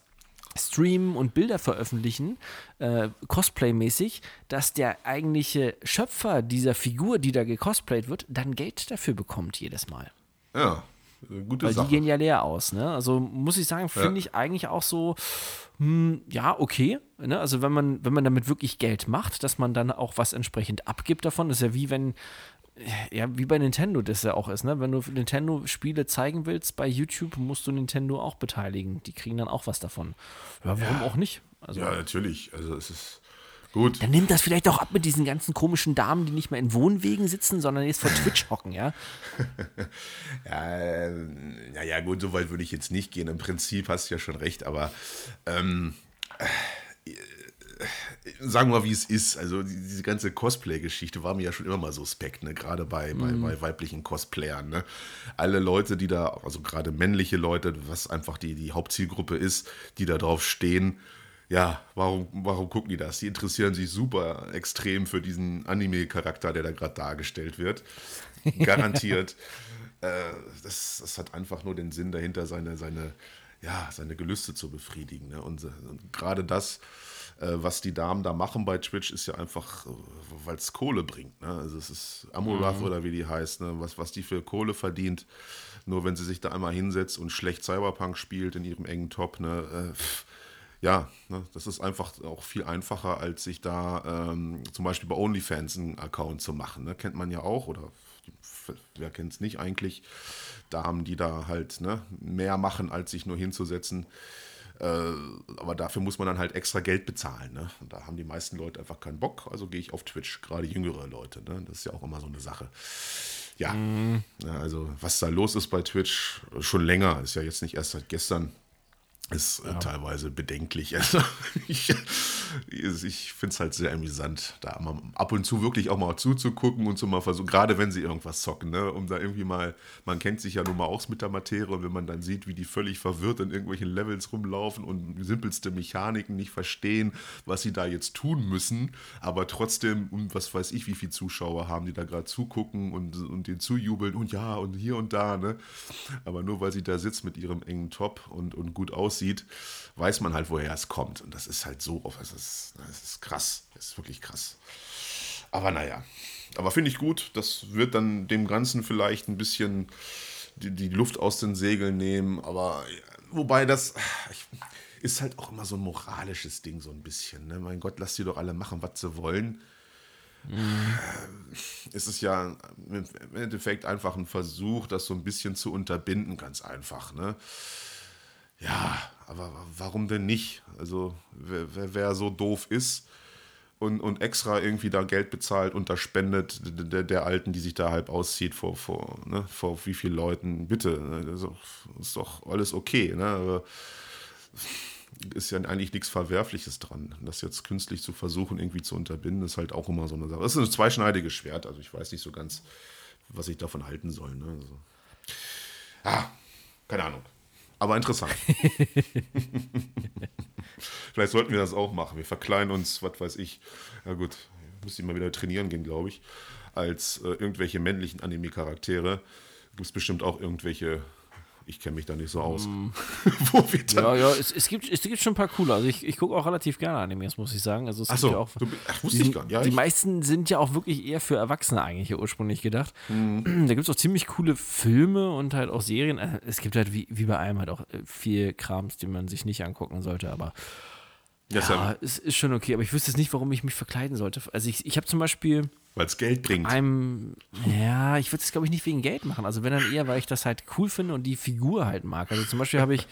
S2: streamen und Bilder veröffentlichen, äh, Cosplay-mäßig, dass der eigentliche Schöpfer dieser Figur, die da gecosplayt wird, dann Geld dafür bekommt jedes Mal.
S1: Ja, gute
S2: Weil
S1: Sache.
S2: die gehen ja leer aus, ne? Also muss ich sagen, finde ja. ich eigentlich auch so, hm, ja, okay. Ne? Also wenn man, wenn man damit wirklich Geld macht, dass man dann auch was entsprechend abgibt davon, das ist ja wie wenn, ja, wie bei Nintendo das ja auch ist, ne? Wenn du Nintendo-Spiele zeigen willst bei YouTube, musst du Nintendo auch beteiligen. Die kriegen dann auch was davon. Ja, warum ja. auch nicht?
S1: Also, ja, natürlich. Also es ist Gut.
S2: Dann nimmt das vielleicht auch ab mit diesen ganzen komischen Damen, die nicht mehr in Wohnwegen sitzen, sondern jetzt vor Twitch hocken, ja?
S1: ja, naja, gut, so weit würde ich jetzt nicht gehen. Im Prinzip hast du ja schon recht, aber ähm, äh, sagen wir mal, wie es ist. Also diese ganze Cosplay-Geschichte war mir ja schon immer mal suspekt, ne? gerade bei, bei, mm. bei, weiblichen Cosplayern. Ne? Alle Leute, die da, also gerade männliche Leute, was einfach die, die Hauptzielgruppe ist, die da drauf stehen, ja, warum, warum gucken die das? Die interessieren sich super extrem für diesen Anime-Charakter, der da gerade dargestellt wird. Garantiert. äh, das, das hat einfach nur den Sinn dahinter, seine, seine, ja, seine Gelüste zu befriedigen. Ne? Und, und gerade das, äh, was die Damen da machen bei Twitch, ist ja einfach, weil es Kohle bringt. Ne? Also es ist Amurath mhm. oder wie die heißt, ne? was, was die für Kohle verdient. Nur wenn sie sich da einmal hinsetzt und schlecht Cyberpunk spielt in ihrem engen Top, ne, äh, ja, ne, das ist einfach auch viel einfacher, als sich da ähm, zum Beispiel bei OnlyFans einen Account zu machen. Ne? Kennt man ja auch, oder wer kennt es nicht eigentlich? Damen, die da halt ne, mehr machen, als sich nur hinzusetzen. Äh, aber dafür muss man dann halt extra Geld bezahlen. Ne? Und da haben die meisten Leute einfach keinen Bock. Also gehe ich auf Twitch, gerade jüngere Leute. Ne? Das ist ja auch immer so eine Sache. Ja, mhm. also was da los ist bei Twitch, schon länger, ist ja jetzt nicht erst seit gestern ist äh, ja. teilweise bedenklich. Also ich ich finde es halt sehr amüsant, da mal ab und zu wirklich auch mal zuzugucken und so mal versuchen, gerade wenn sie irgendwas zocken, ne, um da irgendwie mal, man kennt sich ja nun mal aus mit der Materie und wenn man dann sieht, wie die völlig verwirrt in irgendwelchen Levels rumlaufen und simpelste Mechaniken nicht verstehen, was sie da jetzt tun müssen, aber trotzdem, was weiß ich, wie viele Zuschauer haben, die da gerade zugucken und, und den zujubeln und ja und hier und da, ne, aber nur weil sie da sitzt mit ihrem engen Top und, und gut aussieht, aussieht, weiß man halt, woher es kommt. Und das ist halt so, das ist, das ist krass. Das ist wirklich krass. Aber naja, aber finde ich gut. Das wird dann dem Ganzen vielleicht ein bisschen die, die Luft aus den Segeln nehmen. Aber wobei das ist halt auch immer so ein moralisches Ding, so ein bisschen. Ne? Mein Gott, lass die doch alle machen, was sie wollen. Mhm. Es ist ja im Endeffekt einfach ein Versuch, das so ein bisschen zu unterbinden, ganz einfach. Ne? Ja, aber warum denn nicht? Also, wer, wer, wer so doof ist und, und extra irgendwie da Geld bezahlt und da spendet der, der Alten, die sich da halb auszieht vor, vor, ne, vor wie vielen Leuten, bitte, ne, also, ist doch alles okay. Ne? Aber ist ja eigentlich nichts Verwerfliches dran. Das jetzt künstlich zu versuchen, irgendwie zu unterbinden, ist halt auch immer so eine Sache. Das ist ein zweischneidiges Schwert, also ich weiß nicht so ganz, was ich davon halten soll. Ne? Also, ah, keine Ahnung aber interessant. Vielleicht sollten wir das auch machen. Wir verkleiden uns, was weiß ich. Ja gut, müsste ich mal wieder trainieren gehen, glaube ich. Als äh, irgendwelche männlichen Anime-Charaktere gibt es bestimmt auch irgendwelche ich kenne mich da nicht so aus. Mm.
S2: Wo wir dann ja, ja, es, es, gibt, es gibt schon ein paar coole. Also ich, ich gucke auch relativ gerne Animes, muss ich sagen. Also es
S1: ach so,
S2: ja auch,
S1: du, ach, wusste die, ich gar nicht. Ja,
S2: die meisten sind ja auch wirklich eher für Erwachsene eigentlich ursprünglich gedacht. Mm. Da gibt es auch ziemlich coole Filme und halt auch Serien. Äh, es gibt halt wie, wie bei allem halt auch äh, viel Krams, den man sich nicht angucken sollte, aber ja, ja, es ist schon okay, aber ich wüsste jetzt nicht, warum ich mich verkleiden sollte. Also ich, ich habe zum Beispiel
S1: weil es Geld bringt.
S2: Einem, ja, ich würde es, glaube ich, nicht wegen Geld machen. Also wenn dann eher, weil ich das halt cool finde und die Figur halt mag. Also zum Beispiel habe ich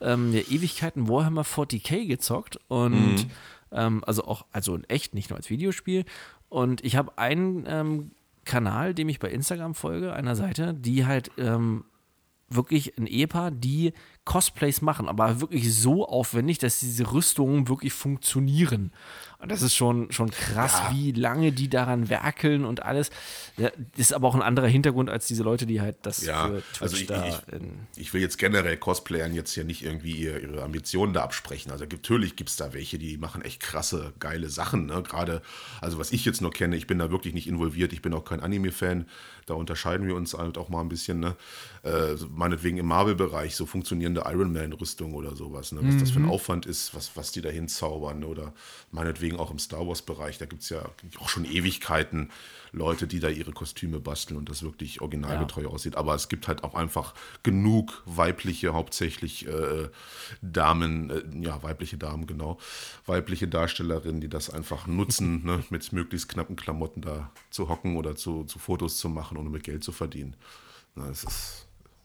S2: ähm, ja, Ewigkeiten Warhammer 40k gezockt und mhm. ähm, also auch, also in echt, nicht nur als Videospiel. Und ich habe einen ähm, Kanal, dem ich bei Instagram folge, einer Seite, die halt ähm, wirklich ein Ehepaar, die Cosplays machen, aber wirklich so aufwendig, dass diese Rüstungen wirklich funktionieren. Und das ist schon, schon krass, ja. wie lange die daran werkeln und alles. Das ist aber auch ein anderer Hintergrund als diese Leute, die halt das
S1: ja, für Twitch also ich, da ich, ich, will jetzt generell Cosplayern jetzt hier nicht irgendwie ihre, ihre Ambitionen da absprechen. Also natürlich gibt es da welche, die machen echt krasse, geile Sachen. Ne? Gerade, also was ich jetzt nur kenne, ich bin da wirklich nicht involviert, ich bin auch kein Anime-Fan. Da unterscheiden wir uns halt auch mal ein bisschen. Ne? Äh, meinetwegen im Marvel-Bereich so funktionierende Iron Man-Rüstung oder sowas. Ne? Was mhm. das für ein mhm. Aufwand ist, was, was die da hinzaubern. Oder meinetwegen meinetwegen auch im Star Wars-Bereich, da gibt es ja auch schon Ewigkeiten Leute, die da ihre Kostüme basteln und das wirklich originalgetreu ja. aussieht. Aber es gibt halt auch einfach genug weibliche, hauptsächlich äh, Damen, äh, ja, weibliche Damen, genau, weibliche Darstellerinnen, die das einfach nutzen, ne, mit möglichst knappen Klamotten da zu hocken oder zu, zu Fotos zu machen, um mit Geld zu verdienen. Na, das ist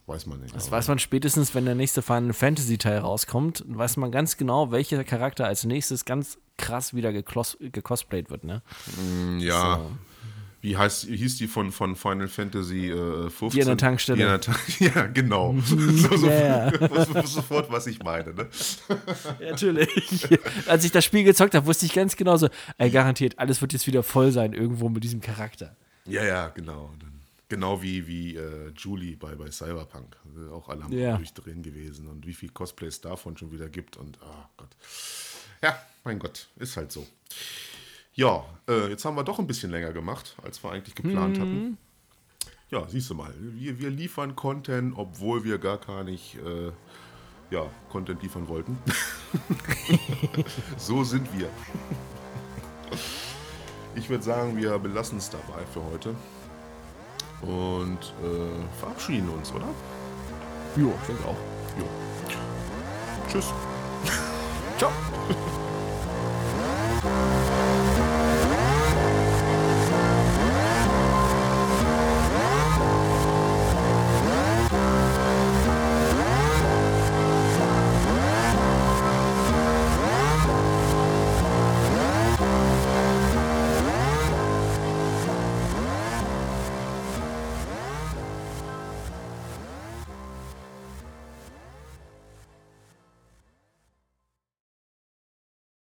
S1: Weiß man nicht.
S2: Das weiß man spätestens, wenn der nächste Final Fantasy Teil rauskommt. Weiß man ganz genau, welcher Charakter als nächstes ganz krass wieder gecosplayt wird, ne?
S1: Mm, ja. So. Wie heißt, hieß die von, von Final Fantasy äh, 15?
S2: Die an der Tankstelle. Die an der
S1: Tank ja, genau. so, so, yeah. sofort, was ich meine. Ne?
S2: Ja, natürlich. Als ich das Spiel gezockt habe, wusste ich ganz genau so, ey, garantiert, alles wird jetzt wieder voll sein irgendwo mit diesem Charakter.
S1: Ja, ja, genau. Genau wie, wie äh, Julie bei, bei Cyberpunk. Also auch alle am yeah. durchdrehen gewesen. Und wie viel Cosplays davon schon wieder gibt. Und, oh Gott. Ja, mein Gott, ist halt so. Ja, äh, jetzt haben wir doch ein bisschen länger gemacht, als wir eigentlich geplant mhm. hatten. Ja, siehst du mal, wir, wir liefern Content, obwohl wir gar gar nicht äh, ja, Content liefern wollten. so sind wir. Ich würde sagen, wir belassen es dabei für heute und äh, verabschieden uns, oder?
S2: Jo, ich denke auch. Jo.
S1: Tschüss.
S2: Ciao.